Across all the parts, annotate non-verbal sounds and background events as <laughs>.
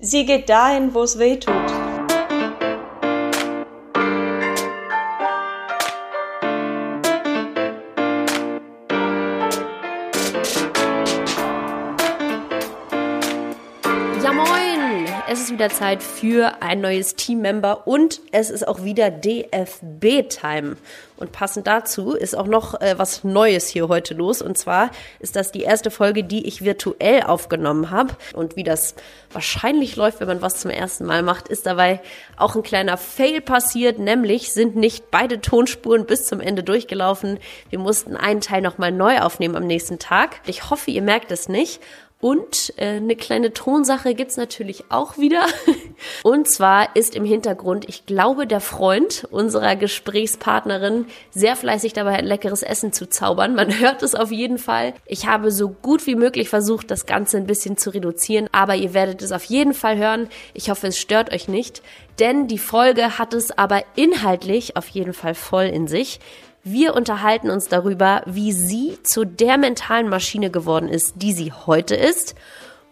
Sie geht dahin, wo es weh tut. Wieder Zeit für ein neues Teammember und es ist auch wieder DFB-Time. Und passend dazu ist auch noch äh, was Neues hier heute los. Und zwar ist das die erste Folge, die ich virtuell aufgenommen habe. Und wie das wahrscheinlich läuft, wenn man was zum ersten Mal macht, ist dabei auch ein kleiner Fail passiert. Nämlich sind nicht beide Tonspuren bis zum Ende durchgelaufen. Wir mussten einen Teil nochmal neu aufnehmen am nächsten Tag. Ich hoffe, ihr merkt es nicht. Und äh, eine kleine Tonsache gibt's natürlich auch wieder. <laughs> Und zwar ist im Hintergrund, ich glaube, der Freund unserer Gesprächspartnerin sehr fleißig dabei, ein leckeres Essen zu zaubern. Man hört es auf jeden Fall. Ich habe so gut wie möglich versucht, das Ganze ein bisschen zu reduzieren, aber ihr werdet es auf jeden Fall hören. Ich hoffe, es stört euch nicht, denn die Folge hat es aber inhaltlich auf jeden Fall voll in sich. Wir unterhalten uns darüber, wie sie zu der mentalen Maschine geworden ist, die sie heute ist,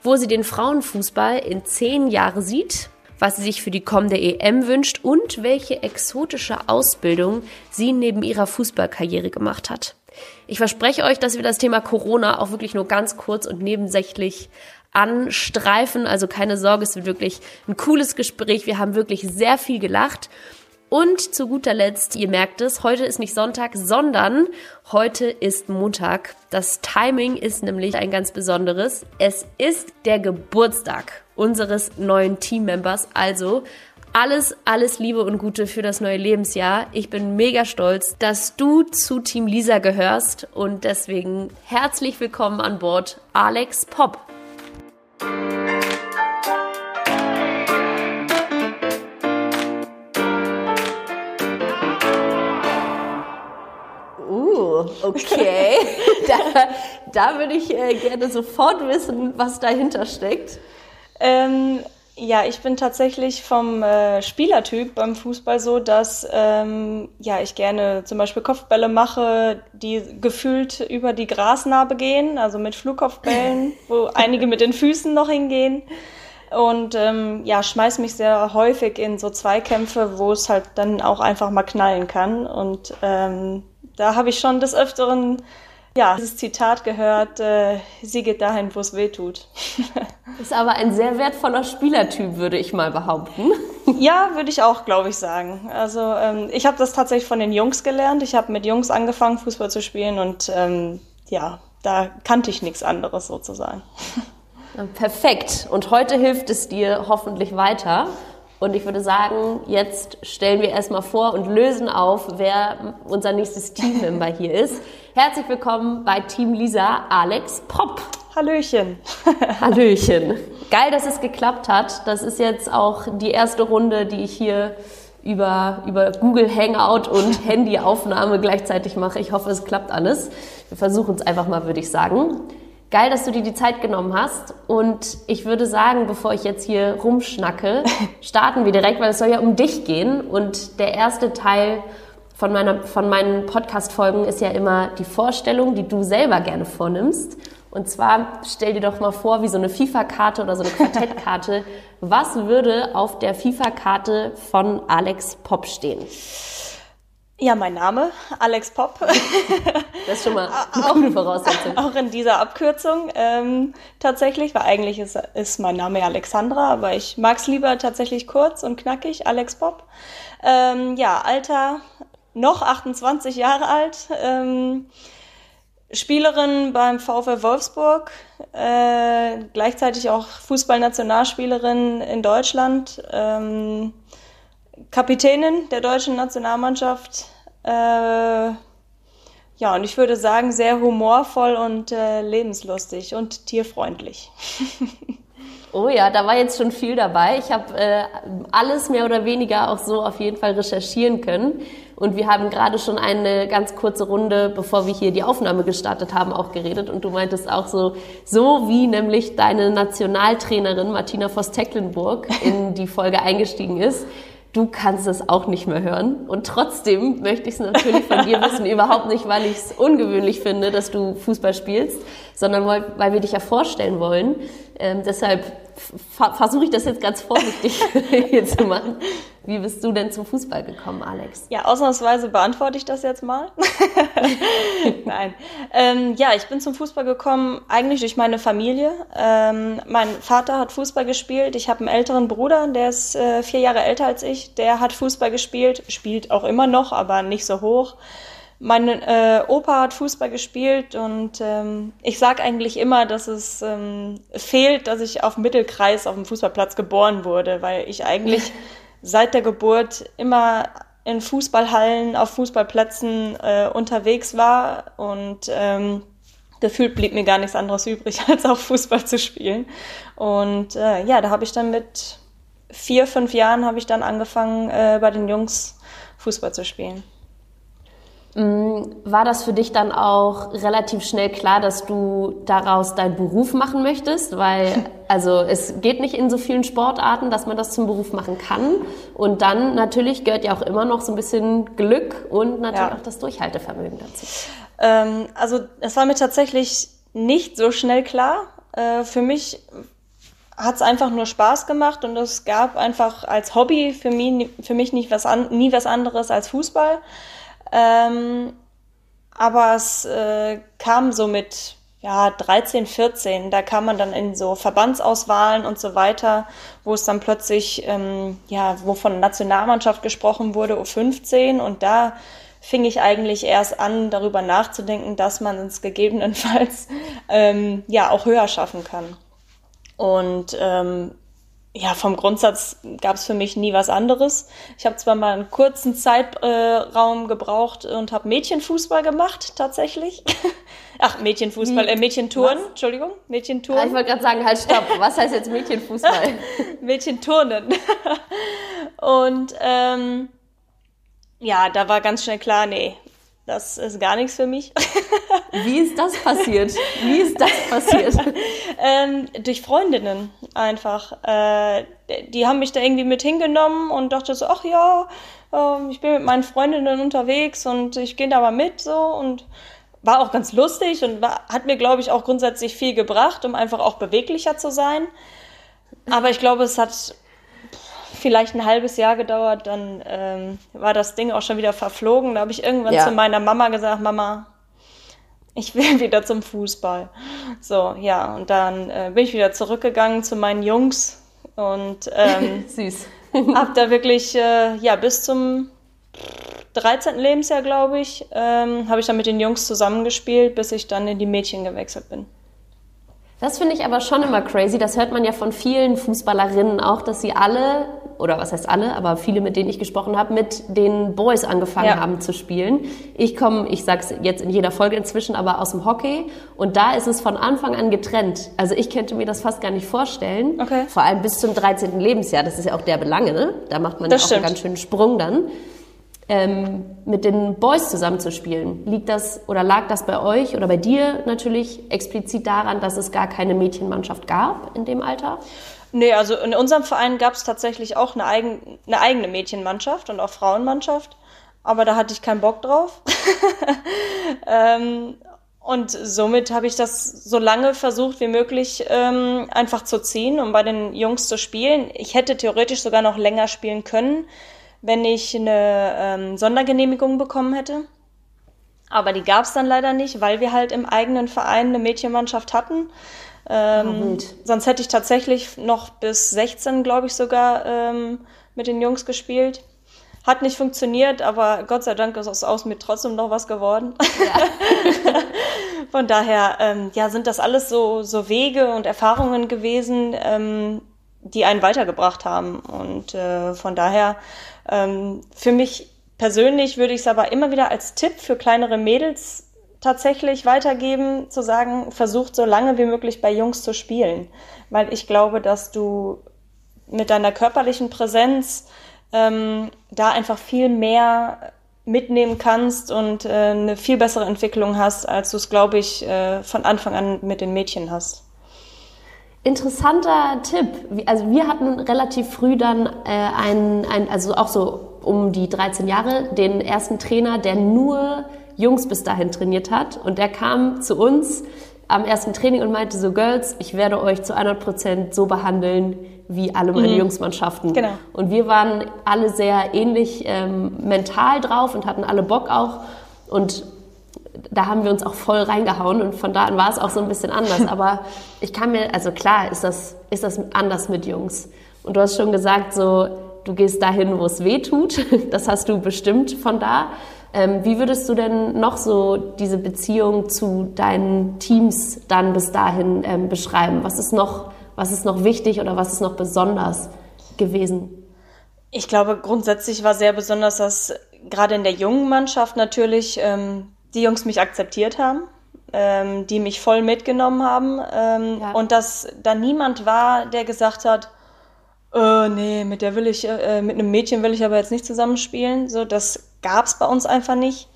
wo sie den Frauenfußball in zehn Jahre sieht, was sie sich für die kommende EM wünscht und welche exotische Ausbildung sie neben ihrer Fußballkarriere gemacht hat. Ich verspreche euch, dass wir das Thema Corona auch wirklich nur ganz kurz und nebensächlich anstreifen. Also keine Sorge, es wird wirklich ein cooles Gespräch. Wir haben wirklich sehr viel gelacht. Und zu guter Letzt, ihr merkt es, heute ist nicht Sonntag, sondern heute ist Montag. Das Timing ist nämlich ein ganz besonderes. Es ist der Geburtstag unseres neuen Teammembers. Also alles, alles Liebe und Gute für das neue Lebensjahr. Ich bin mega stolz, dass du zu Team Lisa gehörst und deswegen herzlich willkommen an Bord, Alex Pop. Okay. <laughs> da, da würde ich äh, gerne sofort wissen, was dahinter steckt. Ähm, ja, ich bin tatsächlich vom äh, Spielertyp beim Fußball so, dass ähm, ja ich gerne zum Beispiel Kopfbälle mache, die gefühlt über die Grasnarbe gehen, also mit Flugkopfbällen, <laughs> wo einige mit den Füßen noch hingehen. Und ähm, ja, schmeiß mich sehr häufig in so Zweikämpfe, wo es halt dann auch einfach mal knallen kann. Und ähm, da habe ich schon des Öfteren ja, dieses Zitat gehört, äh, sie geht dahin, wo es weh tut. <laughs> Ist aber ein sehr wertvoller Spielertyp, würde ich mal behaupten. Ja, würde ich auch, glaube ich, sagen. Also ähm, ich habe das tatsächlich von den Jungs gelernt. Ich habe mit Jungs angefangen, Fußball zu spielen und ähm, ja, da kannte ich nichts anderes sozusagen. <laughs> Perfekt. Und heute hilft es dir hoffentlich weiter. Und ich würde sagen, jetzt stellen wir erstmal vor und lösen auf, wer unser nächstes Teammember hier ist. Herzlich willkommen bei Team Lisa, Alex Pop. Hallöchen. <laughs> Hallöchen. Geil, dass es geklappt hat. Das ist jetzt auch die erste Runde, die ich hier über, über Google Hangout und <laughs> Handyaufnahme gleichzeitig mache. Ich hoffe, es klappt alles. Wir versuchen es einfach mal, würde ich sagen. Geil, dass du dir die Zeit genommen hast. Und ich würde sagen, bevor ich jetzt hier rumschnacke, <laughs> starten wir direkt, weil es soll ja um dich gehen. Und der erste Teil von, meiner, von meinen Podcast-Folgen ist ja immer die Vorstellung, die du selber gerne vornimmst. Und zwar stell dir doch mal vor, wie so eine FIFA-Karte oder so eine Quartettkarte. <laughs> Was würde auf der FIFA-Karte von Alex Pop stehen? Ja, mein Name, Alex Pop. Das ist schon mal <laughs> eine gute Voraussetzung. <laughs> Auch in dieser Abkürzung ähm, tatsächlich, weil eigentlich ist, ist mein Name Alexandra, aber ich mag es lieber tatsächlich kurz und knackig, Alex Pop. Ähm, ja, Alter, noch 28 Jahre alt. Ähm, Spielerin beim VfL Wolfsburg, äh, gleichzeitig auch Fußballnationalspielerin in Deutschland. Ähm, Kapitänin der deutschen Nationalmannschaft. Äh, ja, und ich würde sagen, sehr humorvoll und äh, lebenslustig und tierfreundlich. <laughs> Oh ja, da war jetzt schon viel dabei. Ich habe äh, alles mehr oder weniger auch so auf jeden Fall recherchieren können. Und wir haben gerade schon eine ganz kurze Runde, bevor wir hier die Aufnahme gestartet haben, auch geredet. Und du meintest auch so, so wie nämlich deine Nationaltrainerin Martina Voss-Tecklenburg in die Folge eingestiegen ist, du kannst es auch nicht mehr hören. Und trotzdem möchte ich es natürlich von dir wissen, <laughs> überhaupt nicht, weil ich es ungewöhnlich finde, dass du Fußball spielst, sondern weil, weil wir dich ja vorstellen wollen. Ähm, deshalb versuche ich das jetzt ganz vorsichtig <laughs> hier zu machen. Wie bist du denn zum Fußball gekommen, Alex? Ja, ausnahmsweise beantworte ich das jetzt mal. <laughs> Nein. Ähm, ja, ich bin zum Fußball gekommen eigentlich durch meine Familie. Ähm, mein Vater hat Fußball gespielt. Ich habe einen älteren Bruder, der ist äh, vier Jahre älter als ich. Der hat Fußball gespielt, spielt auch immer noch, aber nicht so hoch. Mein äh, Opa hat Fußball gespielt und ähm, ich sage eigentlich immer, dass es ähm, fehlt, dass ich auf Mittelkreis auf dem Fußballplatz geboren wurde, weil ich eigentlich <laughs> seit der Geburt immer in Fußballhallen, auf Fußballplätzen äh, unterwegs war und ähm, gefühlt blieb mir gar nichts anderes übrig, <laughs> als auch Fußball zu spielen. Und äh, ja, da habe ich dann mit vier, fünf Jahren habe ich dann angefangen, äh, bei den Jungs Fußball zu spielen. Mm, war das für dich dann auch relativ schnell klar, dass du daraus deinen Beruf machen möchtest? Weil, <laughs> also es geht nicht in so vielen Sportarten, dass man das zum Beruf machen kann. Und dann natürlich gehört ja auch immer noch so ein bisschen Glück und natürlich ja. auch das Durchhaltevermögen dazu. Ähm, also es war mir tatsächlich nicht so schnell klar. Äh, für mich hat es einfach nur Spaß gemacht und es gab einfach als Hobby für mich, für mich nicht was an, nie was anderes als Fußball. Ähm, aber es äh, kam so mit ja, 13, 14, da kam man dann in so Verbandsauswahlen und so weiter, wo es dann plötzlich, ähm, ja, wo von Nationalmannschaft gesprochen wurde, U15 und da fing ich eigentlich erst an, darüber nachzudenken, dass man es gegebenenfalls <laughs> ähm, ja auch höher schaffen kann. Und ähm, ja, vom Grundsatz gab es für mich nie was anderes. Ich habe zwar mal einen kurzen Zeitraum äh, gebraucht und habe Mädchenfußball gemacht, tatsächlich. <laughs> Ach, Mädchenfußball, äh, Mädchenturnen, was? Entschuldigung, Mädchenturnen. Ah, ich wollte gerade sagen, halt stopp, was heißt jetzt Mädchenfußball? <laughs> Mädchenturnen. <laughs> und ähm, ja, da war ganz schnell klar, nee, das ist gar nichts für mich. <laughs> Wie ist das passiert? Wie ist das passiert? <laughs> ähm, durch Freundinnen einfach. Äh, die haben mich da irgendwie mit hingenommen und dachte so, ach ja, äh, ich bin mit meinen Freundinnen unterwegs und ich gehe da mal mit so und war auch ganz lustig und war, hat mir, glaube ich, auch grundsätzlich viel gebracht, um einfach auch beweglicher zu sein. Aber ich glaube, es hat vielleicht ein halbes Jahr gedauert, dann ähm, war das Ding auch schon wieder verflogen. Da habe ich irgendwann ja. zu meiner Mama gesagt, Mama, ich will <laughs> wieder zum Fußball. So, ja, und dann äh, bin ich wieder zurückgegangen zu meinen Jungs und ähm, <laughs> süß. hab da wirklich, äh, ja, bis zum 13. Lebensjahr, glaube ich, ähm, habe ich dann mit den Jungs zusammengespielt, bis ich dann in die Mädchen gewechselt bin. Das finde ich aber schon immer crazy. Das hört man ja von vielen Fußballerinnen auch, dass sie alle, oder was heißt alle, aber viele, mit denen ich gesprochen habe, mit den Boys angefangen ja. haben zu spielen. Ich komme, ich sag's jetzt in jeder Folge inzwischen, aber aus dem Hockey. Und da ist es von Anfang an getrennt. Also ich könnte mir das fast gar nicht vorstellen. Okay. Vor allem bis zum 13. Lebensjahr. Das ist ja auch der Belange, ne? Da macht man das ja auch stimmt. einen ganz schönen Sprung dann ähm, mit den Boys zusammenzuspielen. Liegt das oder lag das bei euch oder bei dir natürlich explizit daran, dass es gar keine Mädchenmannschaft gab in dem Alter? Nee, also in unserem Verein gab es tatsächlich auch eine, eigen, eine eigene Mädchenmannschaft und auch Frauenmannschaft, aber da hatte ich keinen Bock drauf. <laughs> ähm, und somit habe ich das so lange versucht wie möglich ähm, einfach zu ziehen, um bei den Jungs zu spielen. Ich hätte theoretisch sogar noch länger spielen können, wenn ich eine ähm, Sondergenehmigung bekommen hätte. Aber die gab es dann leider nicht, weil wir halt im eigenen Verein eine Mädchenmannschaft hatten. Ähm, oh, sonst hätte ich tatsächlich noch bis 16, glaube ich, sogar ähm, mit den Jungs gespielt. Hat nicht funktioniert, aber Gott sei Dank ist aus mir trotzdem noch was geworden. Ja. <laughs> Von daher, ähm, ja, sind das alles so, so Wege und Erfahrungen gewesen, ähm, die einen weitergebracht haben. Und äh, von daher ähm, für mich persönlich würde ich es aber immer wieder als Tipp für kleinere Mädels tatsächlich weitergeben, zu sagen, versucht so lange wie möglich bei Jungs zu spielen. Weil ich glaube, dass du mit deiner körperlichen Präsenz ähm, da einfach viel mehr mitnehmen kannst und äh, eine viel bessere Entwicklung hast, als du es, glaube ich, äh, von Anfang an mit den Mädchen hast. Interessanter Tipp. Also wir hatten relativ früh dann äh, einen, ein, also auch so um die 13 Jahre, den ersten Trainer, der nur Jungs bis dahin trainiert hat. Und der kam zu uns am ersten Training und meinte so, Girls, ich werde euch zu 100 Prozent so behandeln wie alle meine mhm. Jungsmannschaften. Genau. Und wir waren alle sehr ähnlich ähm, mental drauf und hatten alle Bock auch. Und da haben wir uns auch voll reingehauen und von da an war es auch so ein bisschen anders. <laughs> Aber ich kann mir, also klar ist das, ist das anders mit Jungs. Und du hast schon gesagt, so, du gehst dahin, wo es weh tut. <laughs> Das hast du bestimmt von da. Ähm, wie würdest du denn noch so diese Beziehung zu deinen Teams dann bis dahin ähm, beschreiben? Was ist noch, was ist noch wichtig oder was ist noch besonders gewesen? Ich glaube, grundsätzlich war sehr besonders, dass gerade in der jungen Mannschaft natürlich ähm, die Jungs mich akzeptiert haben, ähm, die mich voll mitgenommen haben ähm, ja. und dass da niemand war, der gesagt hat, äh, nee, mit der will ich, äh, mit einem Mädchen will ich aber jetzt nicht zusammenspielen. So, das gab es bei uns einfach nicht,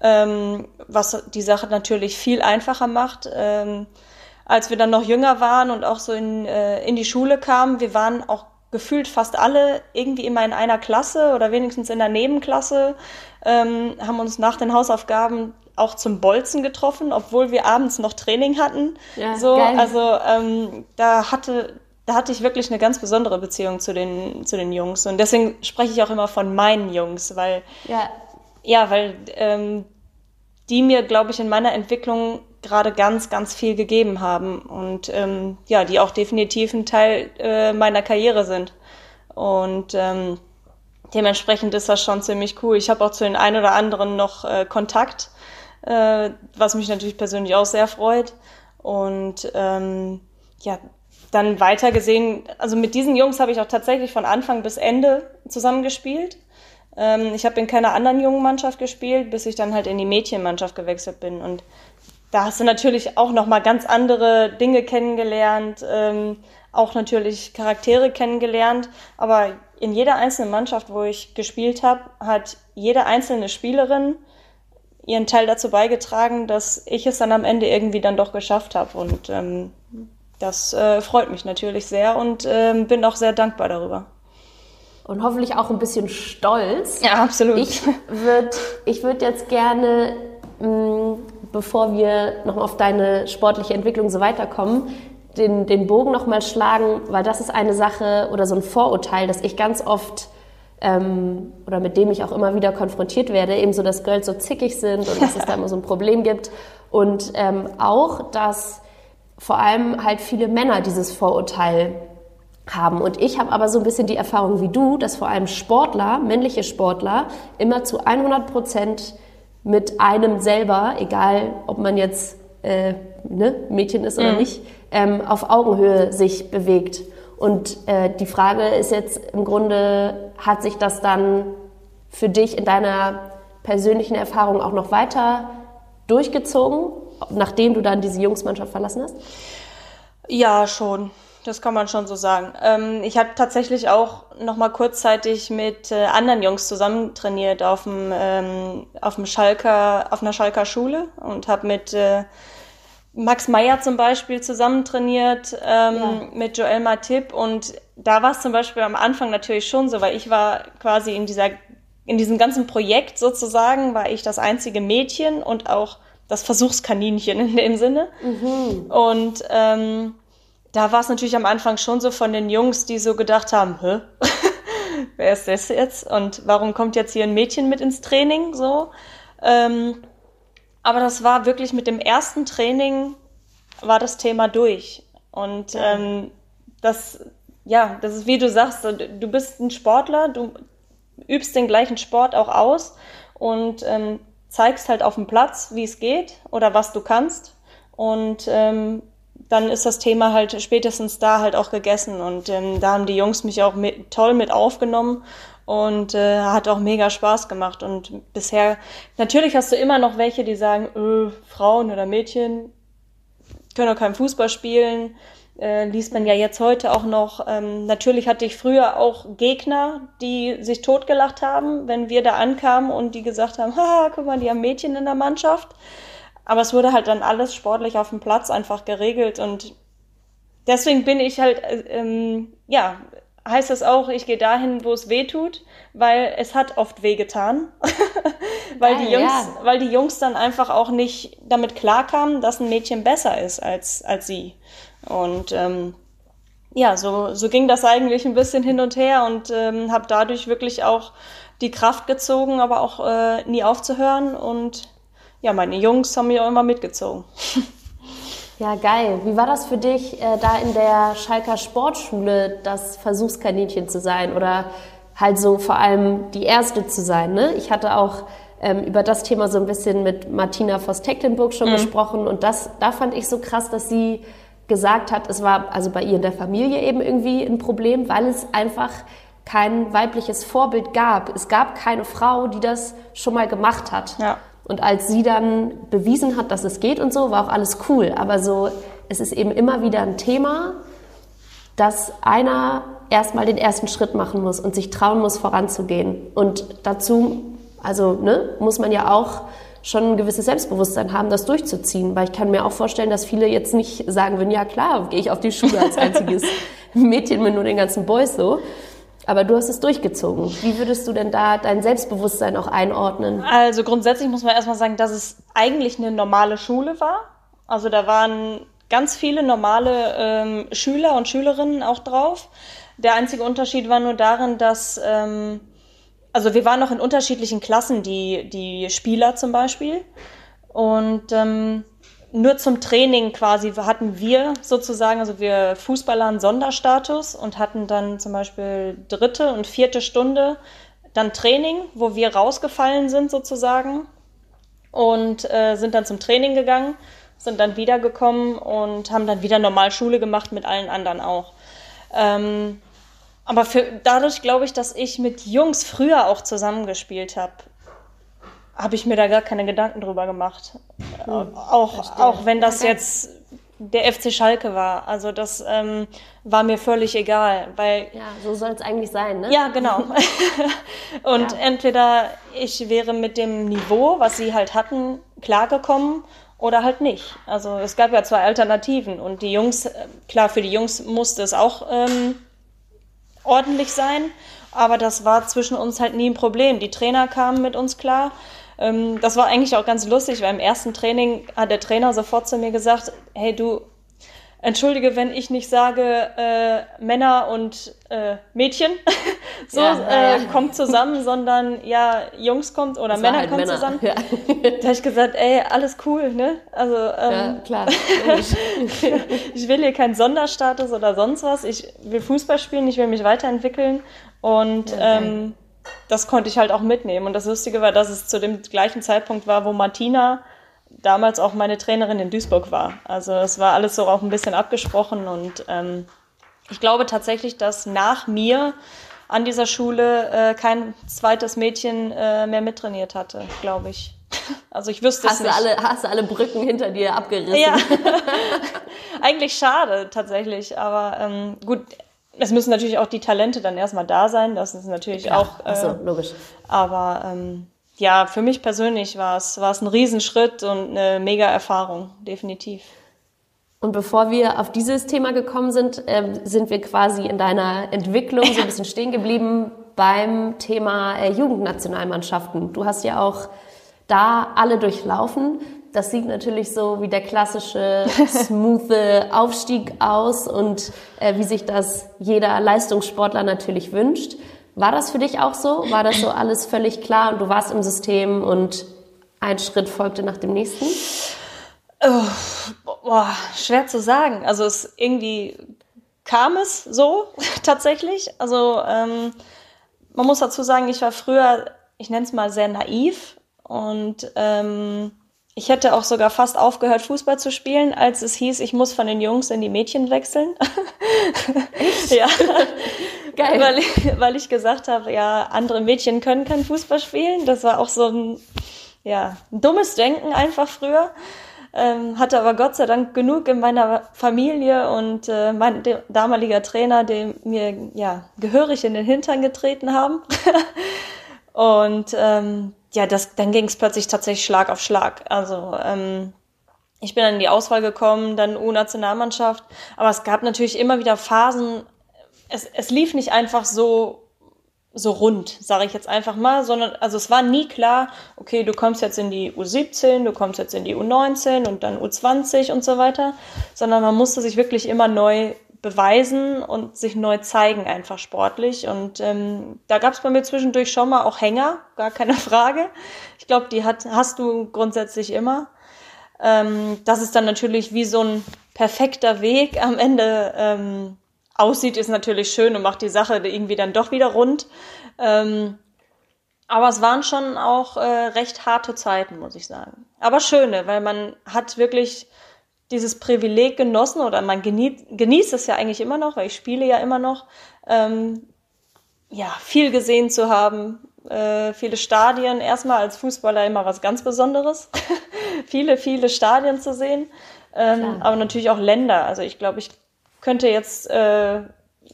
ähm, was die Sache natürlich viel einfacher macht. Ähm, als wir dann noch jünger waren und auch so in, äh, in die Schule kamen, wir waren auch gefühlt fast alle irgendwie immer in einer Klasse oder wenigstens in der Nebenklasse, ähm, haben uns nach den Hausaufgaben auch zum Bolzen getroffen, obwohl wir abends noch Training hatten. Ja, so, geil. also ähm, da hatte da hatte ich wirklich eine ganz besondere Beziehung zu den, zu den Jungs. Und deswegen spreche ich auch immer von meinen Jungs, weil, ja, ja weil ähm, die mir, glaube ich, in meiner Entwicklung gerade ganz, ganz viel gegeben haben und ähm, ja, die auch definitiv ein Teil äh, meiner Karriere sind. Und ähm, dementsprechend ist das schon ziemlich cool. Ich habe auch zu den einen oder anderen noch äh, Kontakt, äh, was mich natürlich persönlich auch sehr freut. Und ähm, ja, dann weiter gesehen, also mit diesen Jungs habe ich auch tatsächlich von Anfang bis Ende zusammengespielt. Ähm, ich habe in keiner anderen jungen Mannschaft gespielt, bis ich dann halt in die Mädchenmannschaft gewechselt bin. Und da hast du natürlich auch nochmal ganz andere Dinge kennengelernt, ähm, auch natürlich Charaktere kennengelernt. Aber in jeder einzelnen Mannschaft, wo ich gespielt habe, hat jede einzelne Spielerin ihren Teil dazu beigetragen, dass ich es dann am Ende irgendwie dann doch geschafft habe. Und ähm, das äh, freut mich natürlich sehr und äh, bin auch sehr dankbar darüber. Und hoffentlich auch ein bisschen stolz. Ja, absolut. Ich würde ich würd jetzt gerne, mh, mm, bevor wir noch auf deine sportliche Entwicklung so weiterkommen, den, den Bogen nochmal schlagen, weil das ist eine Sache oder so ein Vorurteil, das ich ganz oft ähm, oder mit dem ich auch immer wieder konfrontiert werde, eben so, dass Girls so zickig sind und dass es da <laughs> immer so ein Problem gibt. Und ähm, auch, dass vor allem halt viele Männer dieses Vorurteil haben. Und ich habe aber so ein bisschen die Erfahrung wie du, dass vor allem Sportler, männliche Sportler, immer zu 100 Prozent mit einem selber, egal ob man jetzt äh, ne, Mädchen ist oder mhm. nicht, ähm, auf Augenhöhe sich bewegt. Und äh, die Frage ist jetzt im Grunde, hat sich das dann für dich in deiner persönlichen Erfahrung auch noch weiter durchgezogen? Nachdem du dann diese Jungsmannschaft verlassen hast? Ja, schon. Das kann man schon so sagen. Ähm, ich habe tatsächlich auch noch mal kurzzeitig mit äh, anderen Jungs zusammen trainiert auf dem ähm, auf dem Schalker auf einer Schalker Schule und habe mit äh, Max Meyer zum Beispiel zusammen trainiert ähm, ja. mit Joel Matip und da war es zum Beispiel am Anfang natürlich schon so, weil ich war quasi in dieser in diesem ganzen Projekt sozusagen war ich das einzige Mädchen und auch das Versuchskaninchen in dem Sinne. Mhm. Und ähm, da war es natürlich am Anfang schon so von den Jungs, die so gedacht haben, hä? <laughs> Wer ist das jetzt? Und warum kommt jetzt hier ein Mädchen mit ins Training? So. Ähm, aber das war wirklich mit dem ersten Training war das Thema durch. Und ja. ähm, das, ja, das ist wie du sagst, du bist ein Sportler, du übst den gleichen Sport auch aus und ähm, zeigst halt auf dem Platz, wie es geht oder was du kannst. Und ähm, dann ist das Thema halt spätestens da halt auch gegessen. Und ähm, da haben die Jungs mich auch mit, toll mit aufgenommen und äh, hat auch mega Spaß gemacht. Und bisher, natürlich hast du immer noch welche, die sagen, öh, Frauen oder Mädchen können doch kein Fußball spielen äh, liest man ja jetzt heute auch noch. Ähm, natürlich hatte ich früher auch Gegner, die sich totgelacht haben, wenn wir da ankamen und die gesagt haben, <laughs> haha, guck mal, die haben Mädchen in der Mannschaft. Aber es wurde halt dann alles sportlich auf dem Platz einfach geregelt und deswegen bin ich halt, äh, ähm, ja, heißt es auch, ich gehe dahin, wo es weh tut, weil es hat oft weh getan. <laughs> weil, Geil, die Jungs, ja. weil die Jungs dann einfach auch nicht damit klarkamen, dass ein Mädchen besser ist als, als sie. Und ähm, ja, so, so ging das eigentlich ein bisschen hin und her und ähm, habe dadurch wirklich auch die Kraft gezogen, aber auch äh, nie aufzuhören. Und ja, meine Jungs haben mich auch immer mitgezogen. <laughs> Ja, geil. Wie war das für dich, äh, da in der Schalker Sportschule das Versuchskaninchen zu sein oder halt so vor allem die Erste zu sein? Ne? Ich hatte auch ähm, über das Thema so ein bisschen mit Martina Voss-Tecklenburg schon mhm. gesprochen und das, da fand ich so krass, dass sie gesagt hat, es war also bei ihr in der Familie eben irgendwie ein Problem, weil es einfach kein weibliches Vorbild gab. Es gab keine Frau, die das schon mal gemacht hat. Ja. Und als sie dann bewiesen hat, dass es geht und so, war auch alles cool. Aber so, es ist eben immer wieder ein Thema, dass einer erstmal den ersten Schritt machen muss und sich trauen muss, voranzugehen. Und dazu, also ne, muss man ja auch schon ein gewisses Selbstbewusstsein haben, das durchzuziehen. Weil ich kann mir auch vorstellen, dass viele jetzt nicht sagen würden, ja klar, gehe ich auf die Schule als einziges <laughs> Mädchen mit nur den ganzen Boys so. Aber du hast es durchgezogen. Wie würdest du denn da dein Selbstbewusstsein auch einordnen? Also grundsätzlich muss man erstmal sagen, dass es eigentlich eine normale Schule war. Also da waren ganz viele normale ähm, Schüler und Schülerinnen auch drauf. Der einzige Unterschied war nur darin, dass, ähm, also wir waren noch in unterschiedlichen Klassen, die, die Spieler zum Beispiel. Und ähm, nur zum Training quasi hatten wir sozusagen, also wir Fußballer einen Sonderstatus und hatten dann zum Beispiel dritte und vierte Stunde dann Training, wo wir rausgefallen sind sozusagen und äh, sind dann zum Training gegangen, sind dann wiedergekommen und haben dann wieder normal Schule gemacht mit allen anderen auch. Ähm, aber für, dadurch glaube ich, dass ich mit Jungs früher auch zusammengespielt habe, habe ich mir da gar keine Gedanken drüber gemacht. Hm, auch, auch wenn das jetzt der FC Schalke war. Also das ähm, war mir völlig egal, weil ja, so soll es eigentlich sein, ne? Ja, genau. <laughs> und ja. entweder ich wäre mit dem Niveau, was sie halt hatten, klargekommen oder halt nicht. Also es gab ja zwei Alternativen und die Jungs, äh, klar, für die Jungs musste es auch ähm, ordentlich sein, aber das war zwischen uns halt nie ein Problem. Die Trainer kamen mit uns klar ähm, das war eigentlich auch ganz lustig, weil im ersten Training hat der Trainer sofort zu mir gesagt, hey du, entschuldige, wenn ich nicht sage äh, Männer und äh, Mädchen, <laughs> so ja, äh, ja. kommt zusammen, sondern ja, Jungs kommt oder Männer halt kommen Männer. zusammen. Ja. <laughs> da habe ich gesagt, ey, alles cool, ne? Also ähm, ja, klar. <laughs> ich will hier keinen Sonderstatus oder sonst was. Ich will Fußball spielen, ich will mich weiterentwickeln und ja, ähm, das konnte ich halt auch mitnehmen. Und das Lustige war, dass es zu dem gleichen Zeitpunkt war, wo Martina damals auch meine Trainerin in Duisburg war. Also es war alles so auch ein bisschen abgesprochen und ähm, ich glaube tatsächlich, dass nach mir an dieser Schule äh, kein zweites Mädchen äh, mehr mittrainiert hatte, glaube ich. <laughs> Also ich wüsste hast es nicht. Du alle, hast du alle Brücken hinter dir abgerissen? Ja, <laughs> <laughs> eigentlich schade tatsächlich, aber ähm, gut, es müssen natürlich auch die Talente dann erstmal da sein, das ist natürlich ja, auch. Äh, so, logisch. Aber ähm, ja, für mich persönlich war es, war es ein Riesenschritt und eine mega Erfahrung, definitiv. Und bevor wir auf dieses Thema gekommen sind, äh, sind wir quasi in deiner Entwicklung so ein bisschen stehen geblieben beim Thema äh, Jugendnationalmannschaften. Du hast ja auch da alle durchlaufen. Das sieht natürlich so wie der klassische smooth <laughs> Aufstieg aus und äh, wie sich das jeder Leistungssportler natürlich wünscht. War das für dich auch so? War das so alles völlig klar und du warst im System und ein Schritt folgte nach dem nächsten? Oh, boah, schwer zu sagen. Also es irgendwie kam es so <laughs> tatsächlich. Also ähm, man muss dazu sagen, ich war früher, ich nenne es mal sehr naiv und ähm, ich hätte auch sogar fast aufgehört, Fußball zu spielen, als es hieß, ich muss von den Jungs in die Mädchen wechseln. Echt? <laughs> ja. Geil. Weil ich, weil ich gesagt habe, ja, andere Mädchen können kein Fußball spielen. Das war auch so ein, ja, ein dummes Denken einfach früher. Ähm, hatte aber Gott sei Dank genug in meiner Familie und äh, mein damaliger Trainer, dem mir ja gehörig in den Hintern getreten haben. <laughs> und ähm, ja, das, dann ging es plötzlich tatsächlich Schlag auf Schlag. Also ähm, ich bin dann in die Auswahl gekommen, dann U-Nationalmannschaft. Aber es gab natürlich immer wieder Phasen, es, es lief nicht einfach so so rund, sage ich jetzt einfach mal, sondern also es war nie klar, okay, du kommst jetzt in die U17, du kommst jetzt in die U19 und dann U20 und so weiter, sondern man musste sich wirklich immer neu beweisen und sich neu zeigen einfach sportlich und ähm, da gab es bei mir zwischendurch schon mal auch Hänger, gar keine <laughs> Frage. Ich glaube, die hat, hast du grundsätzlich immer. Ähm, das ist dann natürlich wie so ein perfekter Weg am Ende ähm, aussieht, ist natürlich schön und macht die Sache irgendwie dann doch wieder rund. Ähm, aber es waren schon auch äh, recht harte Zeiten, muss ich sagen. Aber schöne, weil man hat wirklich dieses Privileg genossen oder man genießt, genießt es ja eigentlich immer noch, weil ich spiele ja immer noch, ähm, ja, viel gesehen zu haben, äh, viele Stadien, erstmal als Fußballer immer was ganz Besonderes, <laughs> viele, viele Stadien zu sehen, ähm, aber natürlich auch Länder. Also ich glaube, ich könnte jetzt, äh,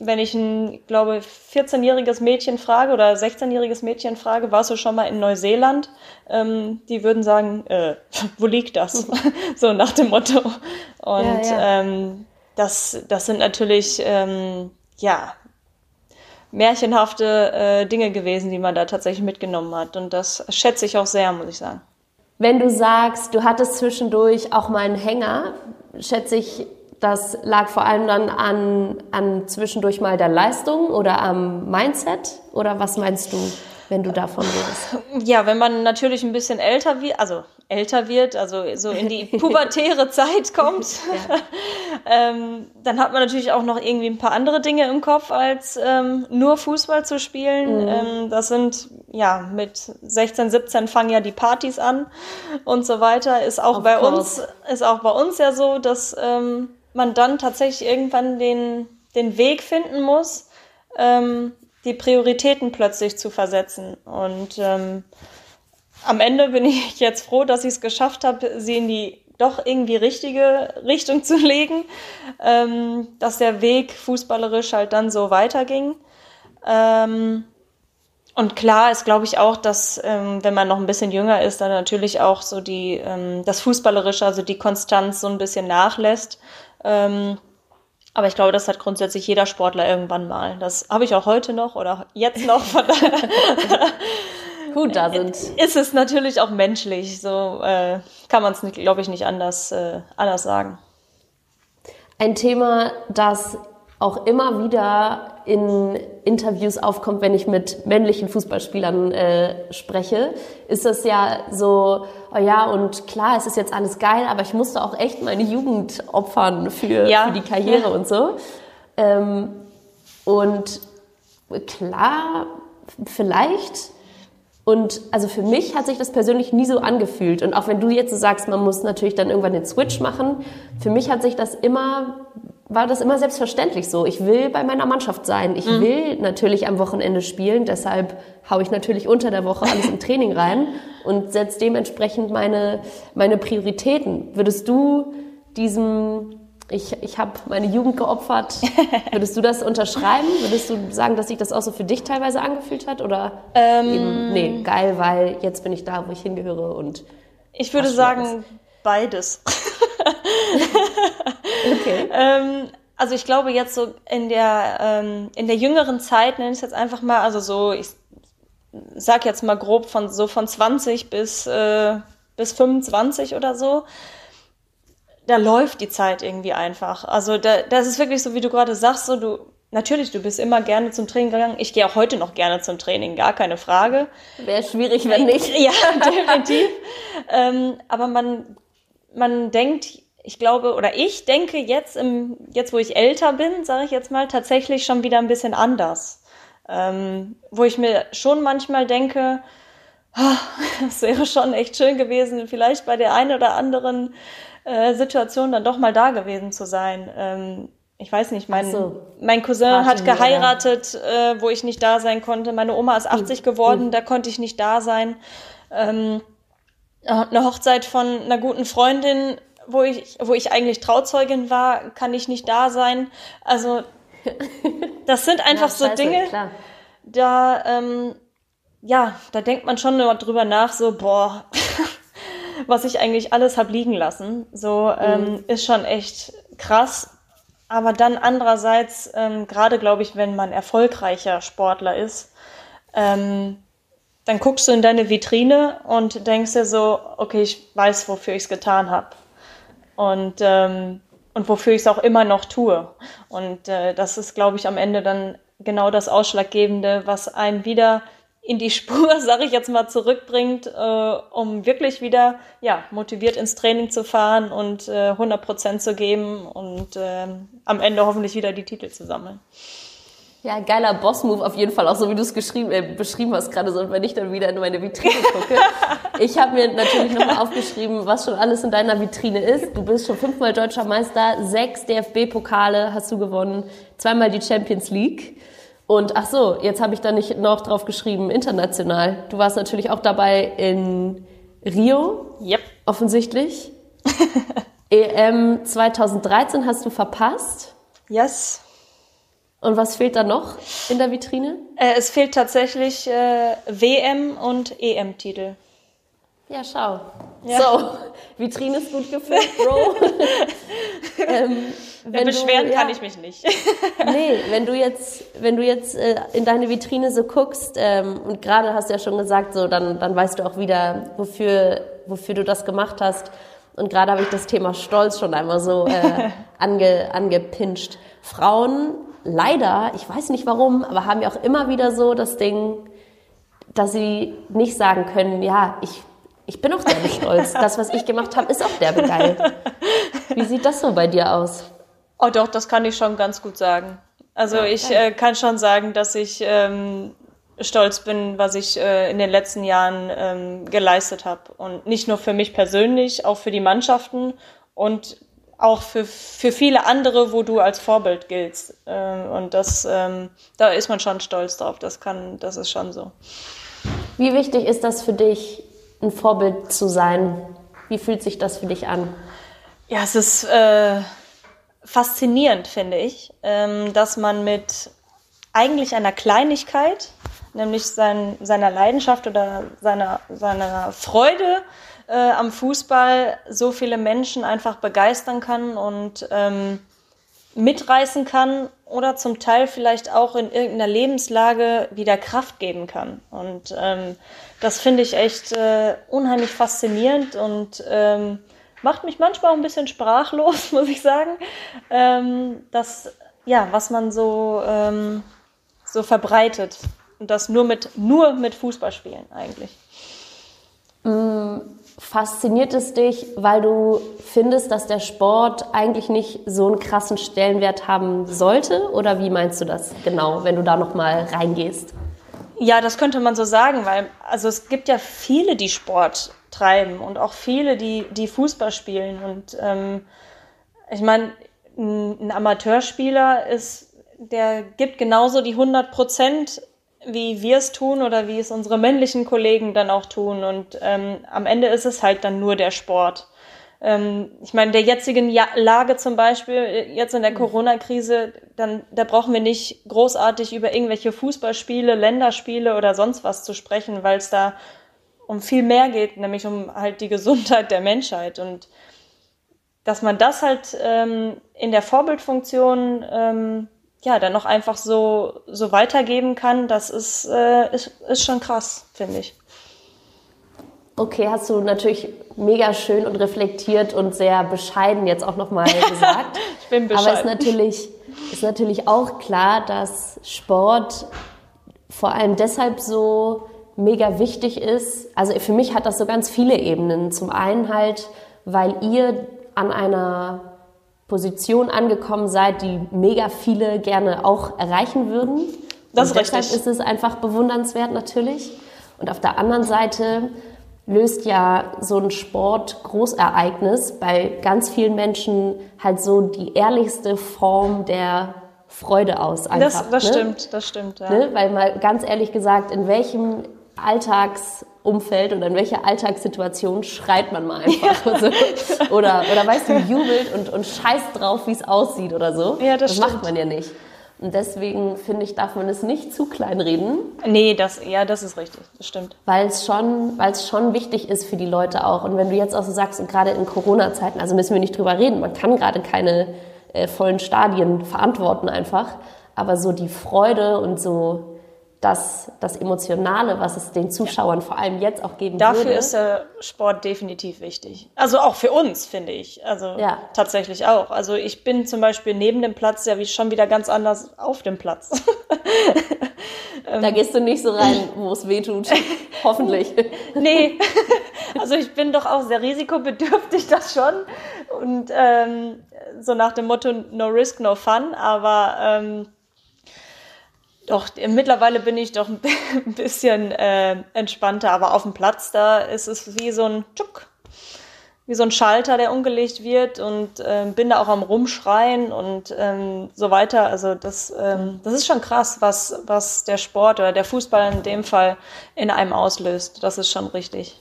wenn ich ein, glaube 14-jähriges Mädchen frage oder 16-jähriges Mädchen frage, warst du schon mal in Neuseeland? Ähm, die würden sagen, äh, <laughs> wo liegt das? <laughs> so nach dem Motto. Und ja, ja. Ähm, das, das sind natürlich, ähm, ja, märchenhafte äh, Dinge gewesen, die man da tatsächlich mitgenommen hat. Und das schätze ich auch sehr, muss ich sagen. Wenn du sagst, du hattest zwischendurch auch mal einen Hänger, schätze ich, das lag vor allem dann an, an zwischendurch mal der Leistung oder am Mindset? Oder was meinst du, wenn du davon redest? Ja, wenn man natürlich ein bisschen älter wird, also älter wird, also so in die <laughs> pubertäre Zeit kommt, <laughs> ähm, dann hat man natürlich auch noch irgendwie ein paar andere Dinge im Kopf, als ähm, nur Fußball zu spielen. Mhm. Ähm, das sind, ja, mit 16, 17 fangen ja die Partys an und so weiter. Ist auch of bei course. uns, ist auch bei uns ja so, dass ähm, man dann tatsächlich irgendwann den, den Weg finden muss, ähm, die Prioritäten plötzlich zu versetzen. Und ähm, am Ende bin <laughs> ich jetzt froh, dass ich es geschafft habe, sie in die doch irgendwie richtige Richtung zu legen, ähm, dass der Weg fußballerisch halt dann so weiterging. Ähm, und klar ist, glaube ich, auch, dass ähm, wenn man noch ein bisschen jünger ist, dann natürlich auch so die ähm, das Fußballerische, also die Konstanz so ein bisschen nachlässt. Ähm, aber ich glaube, das hat grundsätzlich jeder Sportler irgendwann mal. Das habe ich auch heute noch oder jetzt noch. Von <laughs> <laughs> Gut, da sind. Ist es natürlich auch menschlich. So äh, kann man es, glaube ich, nicht anders, äh, anders sagen. Ein Thema, das auch immer wieder in Interviews aufkommt, wenn ich mit männlichen Fußballspielern äh, spreche, ist das ja so, oh ja, und klar, es ist jetzt alles geil, aber ich musste auch echt meine Jugend opfern für, ja. für die Karriere ja. und so. Ähm, und klar, vielleicht. Und also für mich hat sich das persönlich nie so angefühlt. Und auch wenn du jetzt so sagst, man muss natürlich dann irgendwann den Switch machen, für mich hat sich das immer war das immer selbstverständlich so. Ich will bei meiner Mannschaft sein. Ich mhm. will natürlich am Wochenende spielen. Deshalb haue ich natürlich unter der Woche alles im Training rein und setze dementsprechend meine, meine Prioritäten. Würdest du diesem, ich, ich habe meine Jugend geopfert, <laughs> würdest du das unterschreiben? Würdest du sagen, dass sich das auch so für dich teilweise angefühlt hat? Oder ähm, eben, nee, geil, weil jetzt bin ich da, wo ich hingehöre und. Ich würde sagen, beides. <laughs> okay. ähm, also ich glaube jetzt so in der ähm, in der jüngeren Zeit nenne ich es jetzt einfach mal, also so ich sag jetzt mal grob von so von 20 bis äh, bis 25 oder so. Da läuft die Zeit irgendwie einfach. Also da, das ist wirklich so, wie du gerade sagst, so du natürlich, du bist immer gerne zum Training gegangen. Ich gehe auch heute noch gerne zum Training, gar keine Frage. Wäre schwierig, wenn nicht. Ja, <laughs> definitiv. ähm, aber man man denkt, ich glaube, oder ich denke jetzt, im, jetzt wo ich älter bin, sage ich jetzt mal, tatsächlich schon wieder ein bisschen anders. Ähm, wo ich mir schon manchmal denke, oh, <laughs> es wäre schon echt schön gewesen, vielleicht bei der einen oder anderen äh, Situation dann doch mal da gewesen zu sein. Ähm, ich weiß nicht, mein, so. mein Cousin hat geheiratet, äh, wo ich nicht da sein konnte. Meine Oma ist 80 hm. geworden, hm. da konnte ich nicht da sein. Ähm, eine Hochzeit von einer guten Freundin, wo ich, wo ich eigentlich Trauzeugin war, kann ich nicht da sein. Also <laughs> das sind einfach ja, so scheiße, Dinge, klar. da ähm, ja, da denkt man schon drüber nach, so boah, <laughs> was ich eigentlich alles hab liegen lassen. So ähm, mhm. ist schon echt krass. aber dann andererseits, ähm, gerade glaube ich, wenn man erfolgreicher Sportler ist, ähm, dann guckst du in deine Vitrine und denkst dir so, okay, ich weiß, wofür ich es getan habe. Und, ähm, und wofür ich es auch immer noch tue. Und äh, das ist, glaube ich, am Ende dann genau das Ausschlaggebende, was einen wieder in die <laughs> Spur, sage ich jetzt mal, zurückbringt, äh, um wirklich wieder ja, motiviert ins Training zu fahren und äh, 100 Prozent zu geben und äh, am Ende hoffentlich wieder die Titel zu sammeln. Ja, geiler Boss-Move auf jeden Fall, auch so wie du es äh, beschrieben hast gerade so, und wenn ich dann wieder in meine Vitrine gucke. <laughs> ich habe mir natürlich nochmal aufgeschrieben, was schon alles in deiner Vitrine ist. Du bist schon fünfmal deutscher Meister, sechs DFB-Pokale hast du gewonnen, zweimal die Champions League. Und ach so, jetzt habe ich da nicht noch drauf geschrieben, international. Du warst natürlich auch dabei in Rio. Yep. Offensichtlich. <laughs> EM 2013 hast du verpasst. Yes. Und was fehlt da noch in der Vitrine? Äh, es fehlt tatsächlich äh, WM und EM-Titel. Ja, schau. Ja. So, <laughs> Vitrine ist gut gefüllt, <laughs> Bro. <laughs> ähm, wenn Beschweren du, ja, kann ich mich nicht. nee, wenn du jetzt, wenn du jetzt äh, in deine Vitrine so guckst ähm, und gerade hast du ja schon gesagt, so dann, dann weißt du auch wieder, wofür, wofür du das gemacht hast. Und gerade habe ich das Thema Stolz schon einmal so äh, ange, angepinscht. Frauen leider, ich weiß nicht warum, aber haben ja auch immer wieder so das Ding, dass sie nicht sagen können, ja, ich, ich bin auch derbe <laughs> stolz. Das, was ich gemacht habe, ist auch derbe geil. Wie sieht das so bei dir aus? Oh doch, das kann ich schon ganz gut sagen. Also ja, ich äh, kann schon sagen, dass ich ähm, stolz bin, was ich äh, in den letzten Jahren ähm, geleistet habe. Und nicht nur für mich persönlich, auch für die Mannschaften und auch für, für viele andere, wo du als Vorbild giltst. Ähm, und das, ähm, da ist man schon stolz drauf. Das kann, das ist schon so. Wie wichtig ist das für dich, ein Vorbild zu sein? Wie fühlt sich das für dich an? Ja, es ist äh, faszinierend, finde ich, ähm, dass man mit eigentlich einer Kleinigkeit, nämlich sein, seiner Leidenschaft oder seiner, seiner Freude äh, am Fußball so viele Menschen einfach begeistern kann und ähm, mitreißen kann oder zum Teil vielleicht auch in irgendeiner Lebenslage wieder Kraft geben kann. Und ähm, das finde ich echt äh, unheimlich faszinierend und ähm, macht mich manchmal auch ein bisschen sprachlos, <laughs> muss ich sagen. Ähm, das, ja, was man so, ähm, so verbreitet. Und das nur mit, nur mit Fußballspielen eigentlich. Mm, fasziniert es dich, weil du findest, dass der Sport eigentlich nicht so einen krassen Stellenwert haben sollte? Oder wie meinst du das genau, wenn du da nochmal reingehst? Ja, das könnte man so sagen, weil also es gibt ja viele, die Sport treiben und auch viele, die, die Fußball spielen. Und ähm, ich meine, ein Amateurspieler ist, der gibt genauso die 100 Prozent wie wir es tun oder wie es unsere männlichen Kollegen dann auch tun. Und ähm, am Ende ist es halt dann nur der Sport. Ähm, ich meine, der jetzigen ja Lage zum Beispiel, äh, jetzt in der. Corona-Krise, dann da brauchen wir nicht großartig über irgendwelche Fußballspiele, Länderspiele oder sonst was zu sprechen, weil es da um viel mehr geht, nämlich um halt die Gesundheit der Menschheit. Und dass man das halt ähm, in der Vorbildfunktion ähm, ja, dann noch einfach so, so weitergeben kann, das ist, äh, ist, ist schon krass, finde ich. Okay, hast du natürlich mega schön und reflektiert und sehr bescheiden jetzt auch nochmal gesagt. <laughs> ich bin bescheiden. Aber ist natürlich, ist natürlich auch klar, dass Sport vor allem deshalb so mega wichtig ist. Also für mich hat das so ganz viele Ebenen. Zum einen halt, weil ihr an einer Position angekommen seid, die mega viele gerne auch erreichen würden. Das ist und deshalb richtig. ist es einfach bewundernswert natürlich. Und auf der anderen Seite löst ja so ein Sport-Großereignis bei ganz vielen Menschen halt so die ehrlichste Form der Freude aus. Einfach, das, das ne? stimmt, das stimmt. Ja. Ne? Weil mal ganz ehrlich gesagt, in welchem Alltags Umfeld oder in welcher Alltagssituation schreit man mal einfach ja. so. oder, oder weißt du, <laughs> jubelt und, und scheißt drauf, wie es aussieht oder so. Ja, das, das macht man ja nicht. Und deswegen finde ich, darf man es nicht zu klein reden. Nee, das, ja, das ist richtig, das stimmt. Weil es schon, weil es schon wichtig ist für die Leute auch. Und wenn du jetzt auch so sagst, und gerade in Corona-Zeiten, also müssen wir nicht drüber reden, man kann gerade keine äh, vollen Stadien verantworten einfach. Aber so die Freude und so das, das Emotionale, was es den Zuschauern ja. vor allem jetzt auch geben Dafür würde. Dafür ist der Sport definitiv wichtig. Also auch für uns, finde ich. Also ja. tatsächlich auch. Also ich bin zum Beispiel neben dem Platz ja wie schon wieder ganz anders auf dem Platz. <laughs> da gehst du nicht so rein, wo es weh tut. <laughs> Hoffentlich. nee. <laughs> Also ich bin doch auch sehr risikobedürftig, das schon. Und ähm, so nach dem Motto No Risk, No Fun. Aber ähm, doch, mittlerweile bin ich doch <laughs> ein bisschen äh, entspannter, aber auf dem Platz, da ist es wie so ein Tschuk, wie so ein Schalter, der umgelegt wird und äh, bin da auch am Rumschreien und ähm, so weiter. Also das, ähm, das ist schon krass, was, was der Sport oder der Fußball in dem Fall in einem auslöst. Das ist schon richtig.